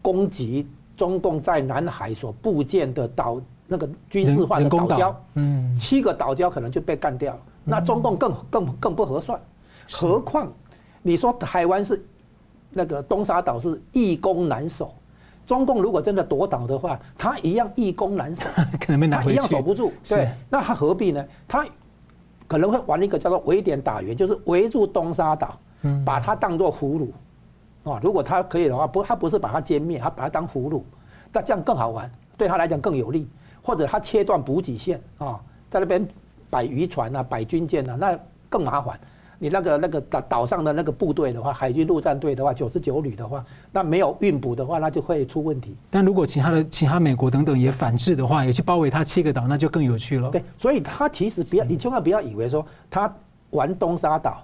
攻击中共在南海所布建的岛那个军事化的岛礁，嗯，七个岛礁可能就被干掉了。那中共更更更不合算，何况你说台湾是那个东沙岛是易攻难守，中共如果真的夺岛的话，他一样易攻难守，可能被拿回去，一样守不住。对，那他何必呢？他可能会玩一个叫做围点打援，就是围住东沙岛。把它当作俘虏，啊，如果他可以的话，不，他不是把它歼灭，他把它当俘虏，那这样更好玩，对他来讲更有利。或者他切断补给线啊，在那边摆渔船啊，摆军舰啊，那更麻烦。你那个那个岛岛上的那个部队的话，海军陆战队的话，九十九旅的话，那没有运补的话，那就会出问题。但如果其他的其他美国等等也反制的话，也去包围他七个岛，那就更有趣了。对，所以他其实不要，你千万不要以为说他玩东沙岛。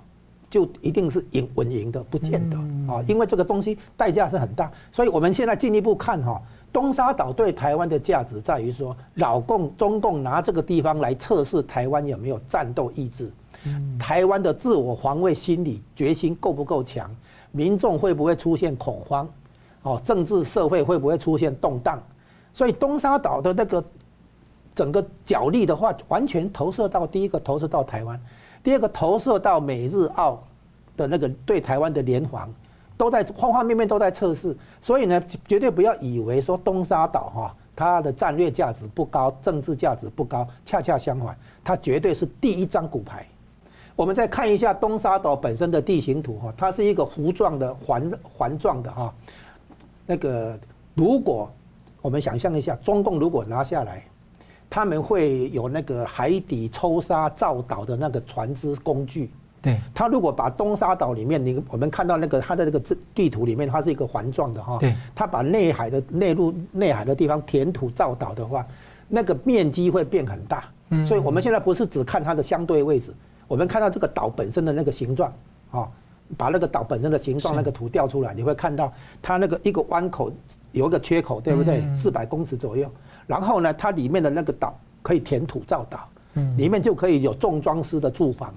就一定是赢稳赢的，不见得啊，因为这个东西代价是很大，所以我们现在进一步看哈，东沙岛对台湾的价值在于说，老共中共拿这个地方来测试台湾有没有战斗意志，台湾的自我防卫心理决心够不够强，民众会不会出现恐慌，哦，政治社会会不会出现动荡，所以东沙岛的那个整个角力的话，完全投射到第一个投射到台湾。第二个投射到美日澳的那个对台湾的联防，都在方方面面都在测试，所以呢，绝对不要以为说东沙岛哈，它的战略价值不高，政治价值不高，恰恰相反，它绝对是第一张骨牌。我们再看一下东沙岛本身的地形图哈，它是一个弧状的环环状的哈，那个如果我们想象一下，中共如果拿下来。他们会有那个海底抽沙造岛的那个船只工具。对，他如果把东沙岛里面，你我们看到那个它的那个地图里面，它是一个环状的哈。对。他把内海的内陆内海的地方填土造岛的话，那个面积会变很大。嗯。所以我们现在不是只看它的相对位置，我们看到这个岛本身的那个形状，啊，把那个岛本身的形状那个图调出来，你会看到它那个一个弯口有一个缺口，对不对？四百公尺左右。然后呢，它里面的那个岛可以填土造岛，里面就可以有重装师的住房，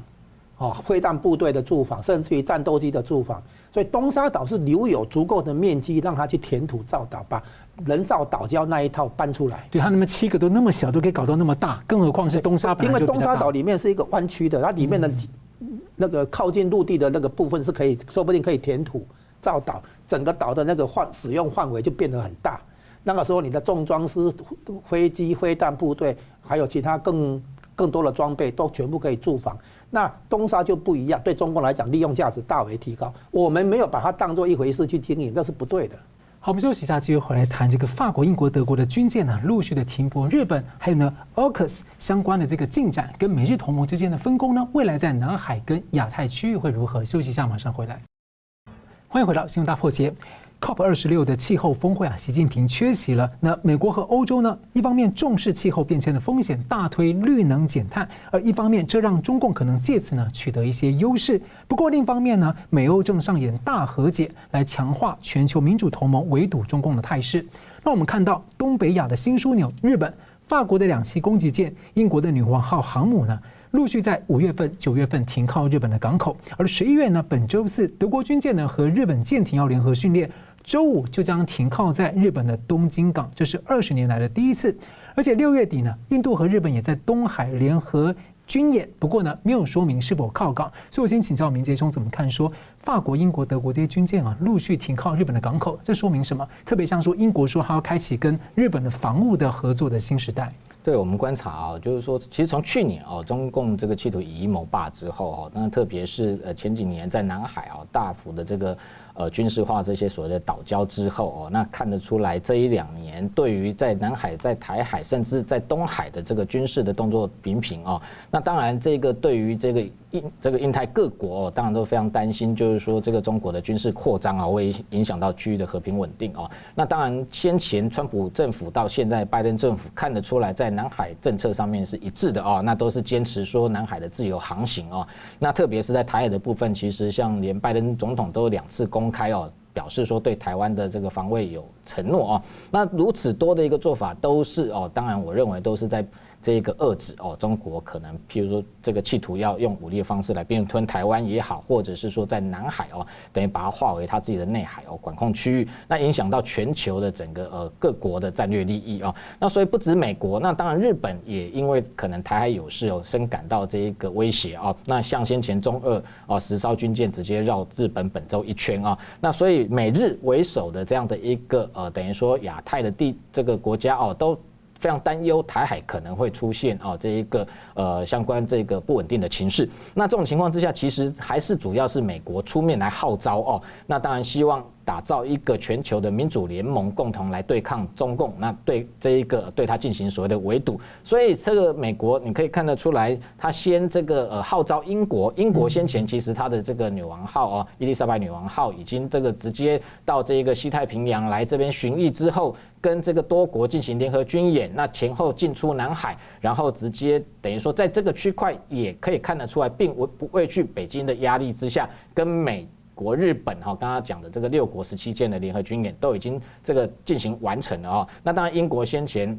哦，飞弹部队的住房，甚至于战斗机的住房。所以东沙岛是留有足够的面积让它去填土造岛，把人造岛礁那一套搬出来。对，它那么七个都那么小，都可以搞到那么大，更何况是东沙岛。因为东沙岛里面是一个弯曲的，它里面的。那个靠近陆地的那个部分是可以，说不定可以填土造岛，整个岛的那个范使用范围就变得很大。那个时候，你的重装师、飞机、飞弹部队，还有其他更更多的装备，都全部可以驻防。那东沙就不一样，对中共来讲，利用价值大为提高。我们没有把它当做一回事去经营，那是不对的。好，我们休息一下，继续回来谈这个法国、英国、德国的军舰呢，陆续的停泊。日本还有呢，AUKUS 相关的这个进展，跟美日同盟之间的分工呢，未来在南海跟亚太区域会如何？休息一下，马上回来。欢迎回到新闻大破解。COP 二十六的气候峰会啊，习近平缺席了。那美国和欧洲呢，一方面重视气候变迁的风险，大推绿能减碳；而一方面，这让中共可能借此呢取得一些优势。不过另一方面呢，美欧正上演大和解，来强化全球民主同盟围堵中共的态势。那我们看到东北亚的新枢纽日本、法国的两栖攻击舰、英国的女王号航母呢，陆续在五月份、九月份停靠日本的港口。而十一月呢，本周四德国军舰呢和日本舰艇要联合训练。周五就将停靠在日本的东京港，这是二十年来的第一次。而且六月底呢，印度和日本也在东海联合军演，不过呢，没有说明是否靠港。所以我先请教明杰兄怎么看？说法国、英国、德国这些军舰啊，陆续停靠日本的港口，这说明什么？特别像说英国说它要开启跟日本的防务的合作的新时代。对我们观察啊，就是说，其实从去年啊，中共这个企图以一谋霸之后啊，那特别是呃前几年在南海啊大幅的这个。呃，军事化这些所谓的岛礁之后哦，那看得出来这一两年对于在南海、在台海，甚至在东海的这个军事的动作频频哦。那当然，这个对于这个印这个印太各国哦，当然都非常担心，就是说这个中国的军事扩张啊，会影响到区域的和平稳定哦。那当然，先前川普政府到现在拜登政府看得出来，在南海政策上面是一致的哦，那都是坚持说南海的自由航行哦。那特别是在台海的部分，其实像连拜登总统都有两次公。公开哦，表示说对台湾的这个防卫有承诺哦，那如此多的一个做法都是哦，当然我认为都是在。这个遏制哦，中国可能譬如说这个企图要用武力的方式来并吞台湾也好，或者是说在南海哦，等于把它划为它自己的内海哦，管控区域，那影响到全球的整个呃各国的战略利益哦。那所以不止美国，那当然日本也因为可能台海有事哦，深感到这一个威胁哦。那像先前中俄哦十艘军舰直接绕日本本州一圈啊，那所以美日为首的这样的一个呃等于说亚太的地这个国家哦都。非常担忧台海可能会出现啊这一个呃相关这个不稳定的情势。那这种情况之下，其实还是主要是美国出面来号召哦。那当然希望。打造一个全球的民主联盟，共同来对抗中共。那对这一个对他进行所谓的围堵，所以这个美国你可以看得出来，他先这个呃号召英国，英国先前其实他的这个女王号啊，伊丽莎白女王号已经这个直接到这一个西太平洋来这边巡弋之后，跟这个多国进行联合军演，那前后进出南海，然后直接等于说在这个区块也可以看得出来，并不不畏惧北京的压力之下，跟美。国日本哈，刚刚讲的这个六国十七舰的联合军演都已经这个进行完成了哦。那当然，英国先前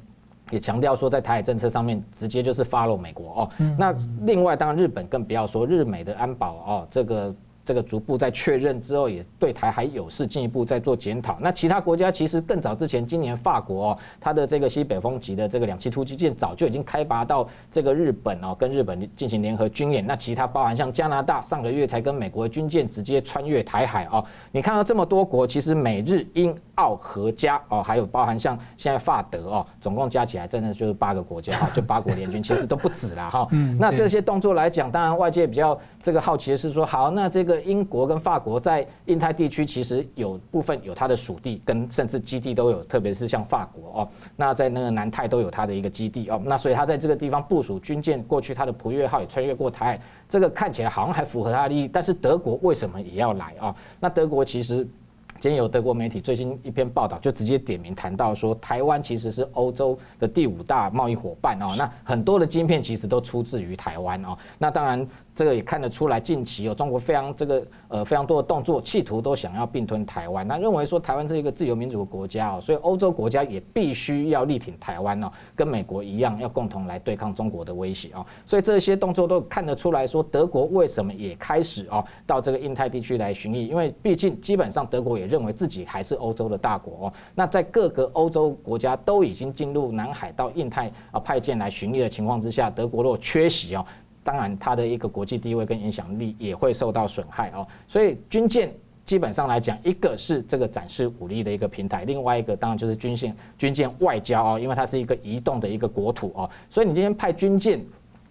也强调说，在台海政策上面直接就是 follow 美国哦。那另外，当然日本更不要说，日美的安保哦，这个。这个逐步在确认之后，也对台海有事进一步在做检讨。那其他国家其实更早之前，今年法国哦，它的这个西北风级的这个两栖突击舰早就已经开拔到这个日本哦，跟日本进行联合军演。那其他包含像加拿大，上个月才跟美国的军舰直接穿越台海哦。你看到这么多国，其实美日英澳荷加哦，还有包含像现在法德哦，总共加起来真的就是八个国家哈，就八国联军，其实都不止了哈。嗯那这些动作来讲，当然外界比较这个好奇的是说，好，那这个。英国跟法国在印太地区其实有部分有它的属地跟甚至基地都有，特别是像法国哦，那在那个南太都有它的一个基地哦，那所以它在这个地方部署军舰，过去它的普约号也穿越过台海，这个看起来好像还符合它的利益，但是德国为什么也要来啊？那德国其实。今天有德国媒体最新一篇报道，就直接点名谈到说，台湾其实是欧洲的第五大贸易伙伴哦。那很多的晶片其实都出自于台湾哦。那当然，这个也看得出来，近期有中国非常这个呃非常多的动作，企图都想要并吞台湾。那认为说台湾是一个自由民主的国家哦，所以欧洲国家也必须要力挺台湾哦，跟美国一样，要共同来对抗中国的威胁哦。所以这些动作都看得出来说，德国为什么也开始哦到这个印太地区来巡弋？因为毕竟基本上德国也认为自己还是欧洲的大国哦。那在各个欧洲国家都已经进入南海到印太啊派舰来巡弋的情况之下，德国若缺席哦。当然，它的一个国际地位跟影响力也会受到损害哦。所以军舰基本上来讲，一个是这个展示武力的一个平台，另外一个当然就是军舰军舰外交哦，因为它是一个移动的一个国土哦。所以你今天派军舰。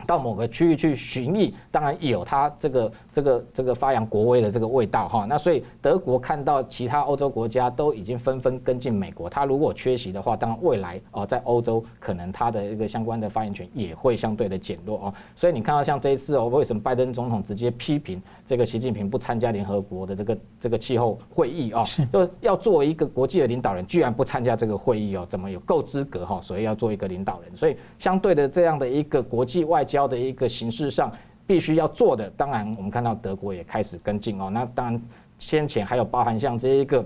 到某个区域去巡弋，当然有它这个这个这个发扬国威的这个味道哈。那所以德国看到其他欧洲国家都已经纷纷跟进美国，他如果缺席的话，当然未来哦在欧洲可能他的一个相关的发言权也会相对的减弱哦。所以你看到像这一次哦，为什么拜登总统直接批评这个习近平不参加联合国的这个这个气候会议哦，就要作为一个国际的领导人，居然不参加这个会议哦，怎么有够资格哈？所以要做一个领导人，所以相对的这样的一个国际外交。的一个形式上必须要做的，当然我们看到德国也开始跟进哦。那当然先前还有包含像这一个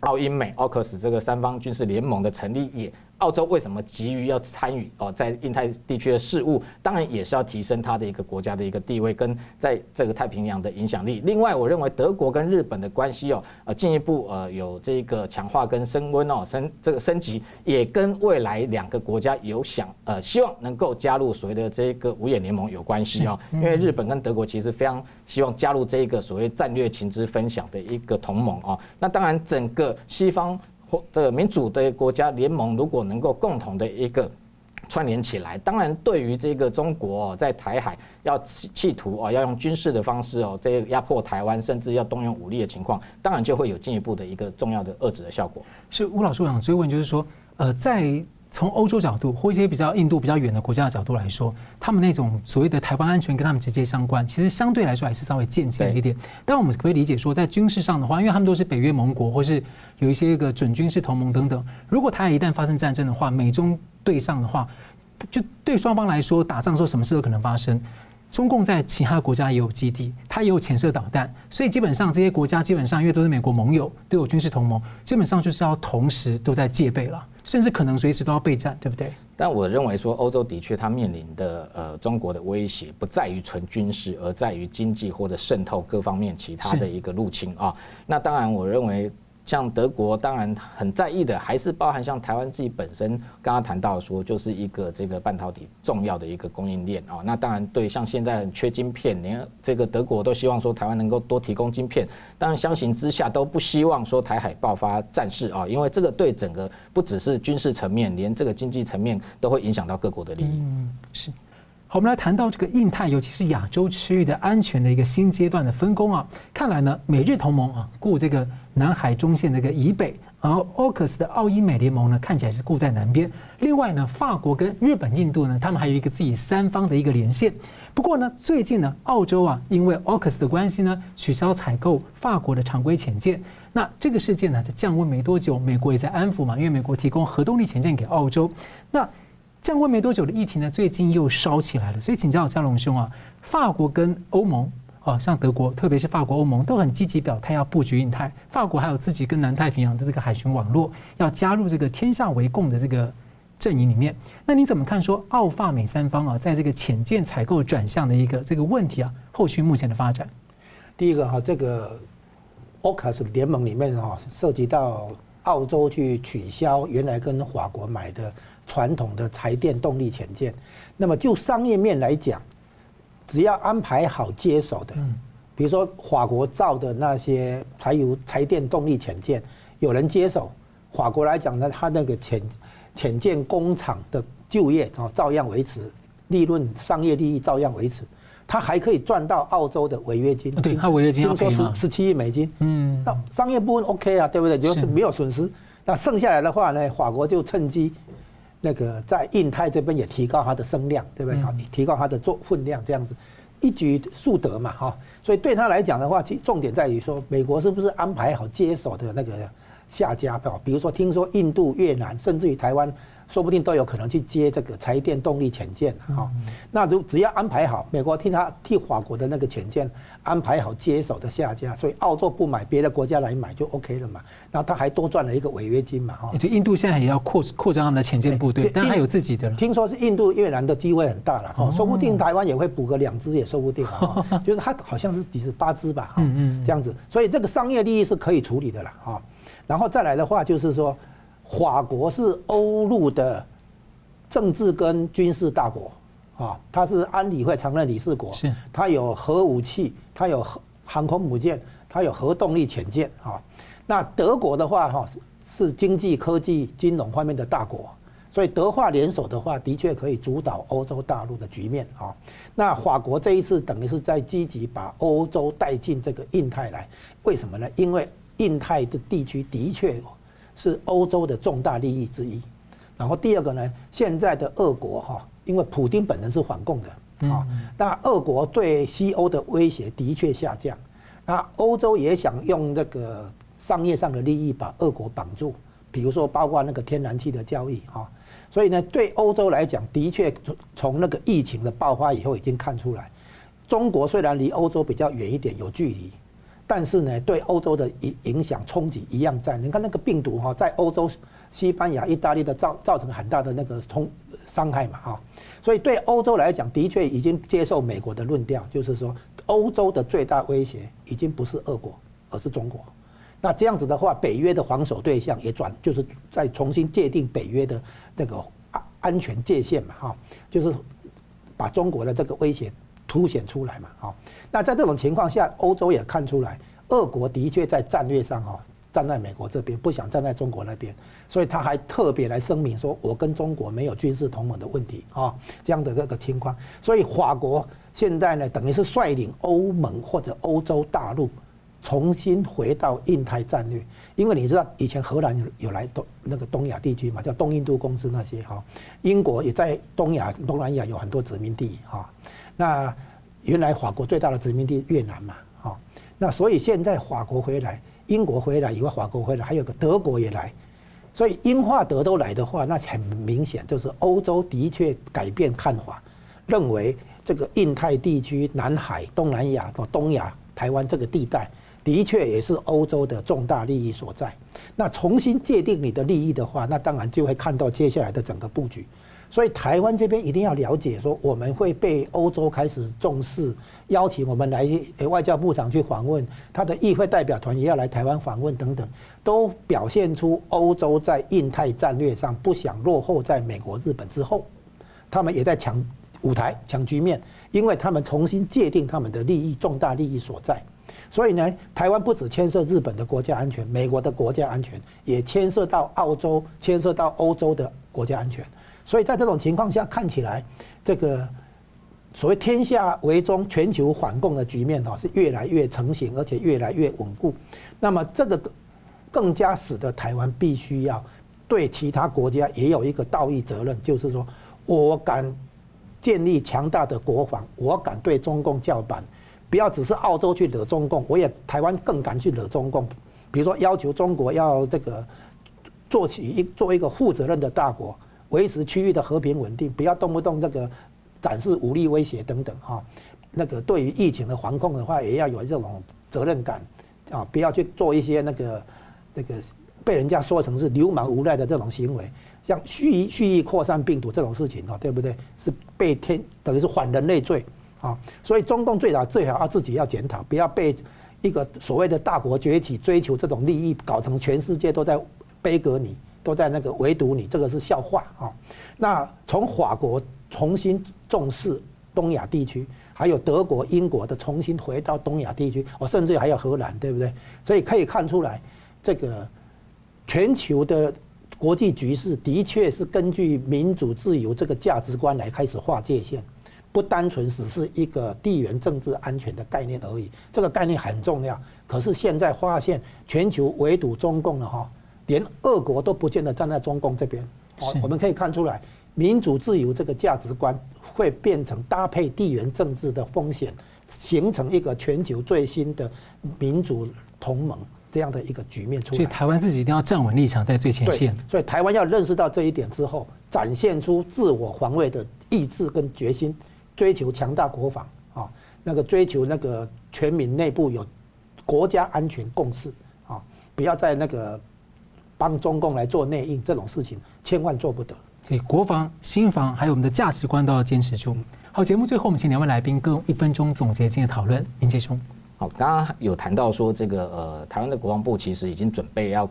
澳英美奥克斯这个三方军事联盟的成立也。澳洲为什么急于要参与哦，在印太地区的事务，当然也是要提升它的一个国家的一个地位跟在这个太平洋的影响力。另外，我认为德国跟日本的关系哦，呃，进一步呃有这个强化跟升温哦，升这个升级，也跟未来两个国家有想呃希望能够加入所谓的这个五眼联盟有关系哦。因为日本跟德国其实非常希望加入这个所谓战略情资分享的一个同盟哦。那当然，整个西方。或这个民主的国家联盟，如果能够共同的一个串联起来，当然对于这个中国在台海要企图啊，要用军事的方式哦，这压迫台湾，甚至要动用武力的情况，当然就会有进一步的一个重要的遏制的效果。所以吴老师，我想追问就是说，呃，在。从欧洲角度或一些比较印度比较远的国家的角度来说，他们那种所谓的台湾安全跟他们直接相关，其实相对来说还是稍微间接一点。但我们可以理解说，在军事上的话，因为他们都是北约盟国，或是有一些一个准军事同盟等等。如果台海一旦发生战争的话，美中对上的话，就对双方来说，打仗的时候什么事都可能发生。中共在其他国家也有基地，它也有潜射导弹，所以基本上这些国家基本上因为都是美国盟友，都有军事同盟，基本上就是要同时都在戒备了，甚至可能随时都要备战，对不对？但我认为说，欧洲的确它面临的呃中国的威胁不在于纯军事，而在于经济或者渗透各方面其他的一个入侵啊。那当然，我认为。像德国当然很在意的，还是包含像台湾自己本身，刚刚谈到说，就是一个这个半导体重要的一个供应链啊。那当然对，像现在很缺晶片，连这个德国都希望说台湾能够多提供晶片。当然相形之下都不希望说台海爆发战事啊，因为这个对整个不只是军事层面，连这个经济层面都会影响到各国的利益。嗯，是。我们来谈到这个印太，尤其是亚洲区域的安全的一个新阶段的分工啊。看来呢，美日同盟啊，顾这个南海中线这个以北，而 AUKUS 的澳英美联盟呢，看起来是顾在南边。另外呢，法国跟日本、印度呢，他们还有一个自己三方的一个连线。不过呢，最近呢，澳洲啊，因为 AUKUS 的关系呢，取消采购法国的常规潜舰。那这个事件呢，在降温没多久，美国也在安抚嘛，因为美国提供核动力潜舰给澳洲。那降温没多久的议题呢，最近又烧起来了。所以请教佳龙兄啊，法国跟欧盟啊，像德国，特别是法国、欧盟都很积极表态要布局印太。法国还有自己跟南太平洋的这个海巡网络，要加入这个天下为共的这个阵营里面。那你怎么看说澳法美三方啊，在这个潜舰采购转向的一个这个问题啊，后续目前的发展？第一个哈，这个 AUKUS 联盟里面哈，涉及到澳洲去取消原来跟法国买的。传统的柴电动力潜舰，那么就商业面来讲，只要安排好接手的，比如说法国造的那些柴油柴电动力潜舰，有人接手，法国来讲呢，它那个潜潜舰工厂的就业啊，照样维持，利润商业利益照样维持，他还可以赚到澳洲的违约金，对，他违约金听说十十七亿美金，嗯，那商业部分 OK 啊，对不对？就是。没有损失，那剩下来的话呢，法国就趁机。那个在印太这边也提高它的声量，对不对？好，提高它的做分量，这样子一举数得嘛，哈。所以对他来讲的话，其重点在于说，美国是不是安排好接手的那个下家票？比如说，听说印度、越南，甚至于台湾说不定都有可能去接这个柴电动力潜舰哈。那如只要安排好，美国替他替法国的那个潜舰安排好接手的下家，所以澳洲不买，别的国家来买就 OK 了嘛。然后他还多赚了一个违约金嘛哈。对，印度现在也要扩扩张他们的潜舰部队，但他有自己的。听说是印度、越南的机会很大了哈，说不定台湾也会补个两支也说不定哈。就是他好像是几十八支吧，嗯嗯，这样子，所以这个商业利益是可以处理的了哈。然后再来的话就是说。法国是欧陆的政治跟军事大国，啊，它是安理会常任理事国，是它有核武器，它有航空母舰，它有核动力潜舰，啊，那德国的话，哈，是经济、科技、金融方面的大国，所以德法联手的话，的确可以主导欧洲大陆的局面，啊，那法国这一次等于是在积极把欧洲带进这个印太来，为什么呢？因为印太的地区的确。是欧洲的重大利益之一，然后第二个呢，现在的俄国哈，因为普京本人是反共的啊，那俄国对西欧的威胁的确下降，那欧洲也想用这个商业上的利益把俄国绑住，比如说包括那个天然气的交易哈，所以呢，对欧洲来讲，的确从从那个疫情的爆发以后已经看出来，中国虽然离欧洲比较远一点，有距离。但是呢，对欧洲的影影响冲击一样在。你看那个病毒哈，在欧洲、西班牙、意大利的造造成很大的那个冲伤害嘛哈。所以对欧洲来讲，的确已经接受美国的论调，就是说欧洲的最大威胁已经不是俄国，而是中国。那这样子的话，北约的防守对象也转，就是再重新界定北约的那个安安全界限嘛哈，就是把中国的这个威胁。凸显出来嘛，好，那在这种情况下，欧洲也看出来，俄国的确在战略上哈站在美国这边，不想站在中国那边，所以他还特别来声明说，我跟中国没有军事同盟的问题啊，这样的这个情况，所以法国现在呢，等于是率领欧盟或者欧洲大陆重新回到印太战略，因为你知道以前荷兰有有来东那个东亚地区嘛，叫东印度公司那些哈，英国也在东亚东南亚有很多殖民地哈。那原来法国最大的殖民地越南嘛，好，那所以现在法国回来，英国回来以外，法国回来，还有个德国也来，所以英法德都来的话，那很明显就是欧洲的确改变看法，认为这个印太地区、南海、东南亚和东亚、台湾这个地带，的确也是欧洲的重大利益所在。那重新界定你的利益的话，那当然就会看到接下来的整个布局。所以台湾这边一定要了解，说我们会被欧洲开始重视，邀请我们来外交部长去访问，他的议会代表团也要来台湾访问等等，都表现出欧洲在印太战略上不想落后在美国、日本之后，他们也在抢舞台、抢局面，因为他们重新界定他们的利益、重大利益所在。所以呢，台湾不只牵涉日本的国家安全、美国的国家安全，也牵涉到澳洲、牵涉到欧洲的国家安全。所以在这种情况下，看起来这个所谓“天下为中，全球反共”的局面哈是越来越成型，而且越来越稳固。那么这个更加使得台湾必须要对其他国家也有一个道义责任，就是说我敢建立强大的国防，我敢对中共叫板，不要只是澳洲去惹中共，我也台湾更敢去惹中共。比如说要求中国要这个做起一做一个负责任的大国。维持区域的和平稳定，不要动不动这个展示武力威胁等等哈。那个对于疫情的防控的话，也要有这种责任感啊，不要去做一些那个那个被人家说成是流氓无赖的这种行为，像蓄意蓄意扩散病毒这种事情哈，对不对？是被天等于是反人类罪啊。所以中共最好最好要自己要检讨，不要被一个所谓的大国崛起追求这种利益，搞成全世界都在杯葛你。都在那个围堵你，这个是笑话啊！那从法国重新重视东亚地区，还有德国、英国的重新回到东亚地区，我甚至还有荷兰，对不对？所以可以看出来，这个全球的国际局势的确是根据民主自由这个价值观来开始划界限，不单纯只是一个地缘政治安全的概念而已。这个概念很重要，可是现在发现全球围堵中共了哈。连俄国都不见得站在中共这边，哦，我们可以看出来，民主自由这个价值观会变成搭配地缘政治的风险，形成一个全球最新的民主同盟这样的一个局面出来。所以台湾自己一定要站稳立场，在最前线。所以台湾要认识到这一点之后，展现出自我防卫的意志跟决心，追求强大国防啊，那个追求那个全民内部有国家安全共识啊，不要在那个帮中共来做内应这种事情，千万做不得。所以国防、新防还有我们的价值观都要坚持住。好，节目最后我们请两位来宾各用一分钟总结今天的讨论。明杰兄，好，刚刚有谈到说这个呃，台湾的国防部其实已经准备要。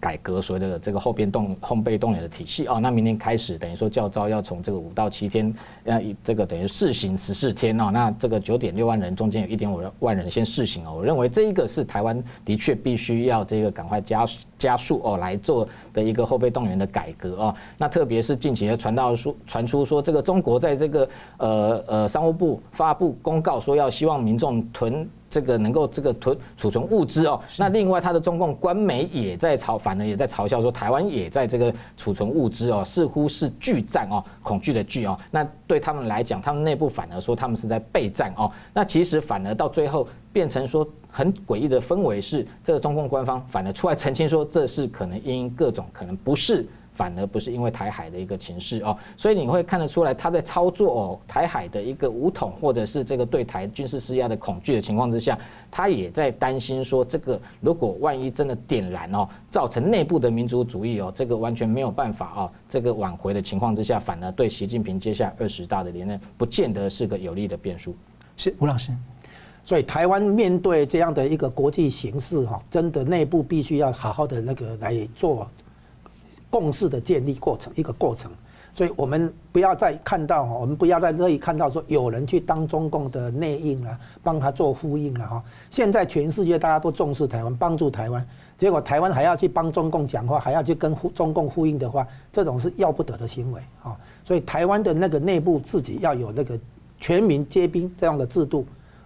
改革所谓的这个后备动后备动员的体系。哦，那明天开始等于说教招要从这个五到七天，呃，这个等于试行十四天。哦，那这个九点六万人中间有一点五万人先试行哦，我认为这一个是台湾的确必须要这个赶快加加速哦来做的一个后备动员的改革哦，那特别是近期的传道说传出说这个中国在这个呃呃商务部发布公告说要希望民众囤。这个能够这个囤储存物资哦，那另外他的中共官媒也在嘲，反而也在嘲笑说台湾也在这个储存物资哦，似乎是拒战哦，恐惧的拒哦。那对他们来讲，他们内部反而说他们是在备战哦。那其实反而到最后变成说很诡异的氛围是，这个中共官方反而出来澄清说这是可能因各种可能不是。反而不是因为台海的一个情势哦，所以你会看得出来他在操作哦台海的一个武统，或者是这个对台军事施压的恐惧的情况之下，他也在担心说，这个如果万一真的点燃哦，造成内部的民族主义哦，这个完全没有办法哦，这个挽回的情况之下，反而对习近平接下二十大的连任，不见得是个有利的变数。是吴老师，所以台湾面对这样的一个国际形势哈，真的内部必须要好好的那个来做。共识的建立过程，一个过程，所以我们不要再看到，我们不要再这里看到说有人去当中共的内应啊，帮他做呼应了哈。现在全世界大家都重视台湾，帮助台湾，结果台湾还要去帮中共讲话，还要去跟中共呼应的话，这种是要不得的行为啊。所以台湾的那个内部自己要有那个全民皆兵这样的制度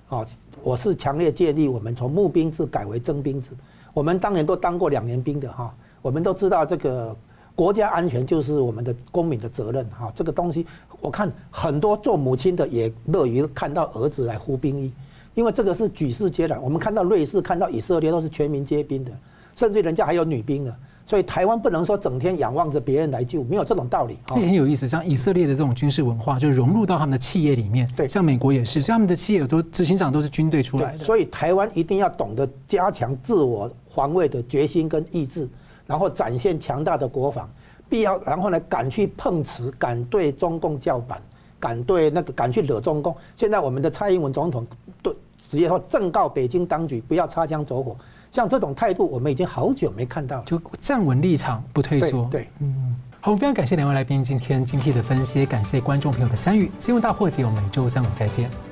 啊。我是强烈建议我们从募兵制改为征兵制。我们当年都当过两年兵的哈，我们都知道这个。国家安全就是我们的公民的责任哈，这个东西我看很多做母亲的也乐于看到儿子来服兵役，因为这个是举世皆然。我们看到瑞士、看到以色列都是全民皆兵的，甚至人家还有女兵的，所以台湾不能说整天仰望着别人来救，没有这种道理。这很有意思，像以色列的这种军事文化就融入到他们的企业里面，对，像美国也是，所以他们的企业都执行长都是军队出来的。所以台湾一定要懂得加强自我防卫的决心跟意志。然后展现强大的国防，必要，然后呢，敢去碰瓷，敢对中共叫板，敢对那个敢去惹中共。现在我们的蔡英文总统对直接说正告北京当局不要擦枪走火，像这种态度我们已经好久没看到，就站稳立场不退缩。对，嗯，好，我们非常感谢两位来宾今天精辟的分析，感谢观众朋友的参与。新闻大破解，我们每周三五再见。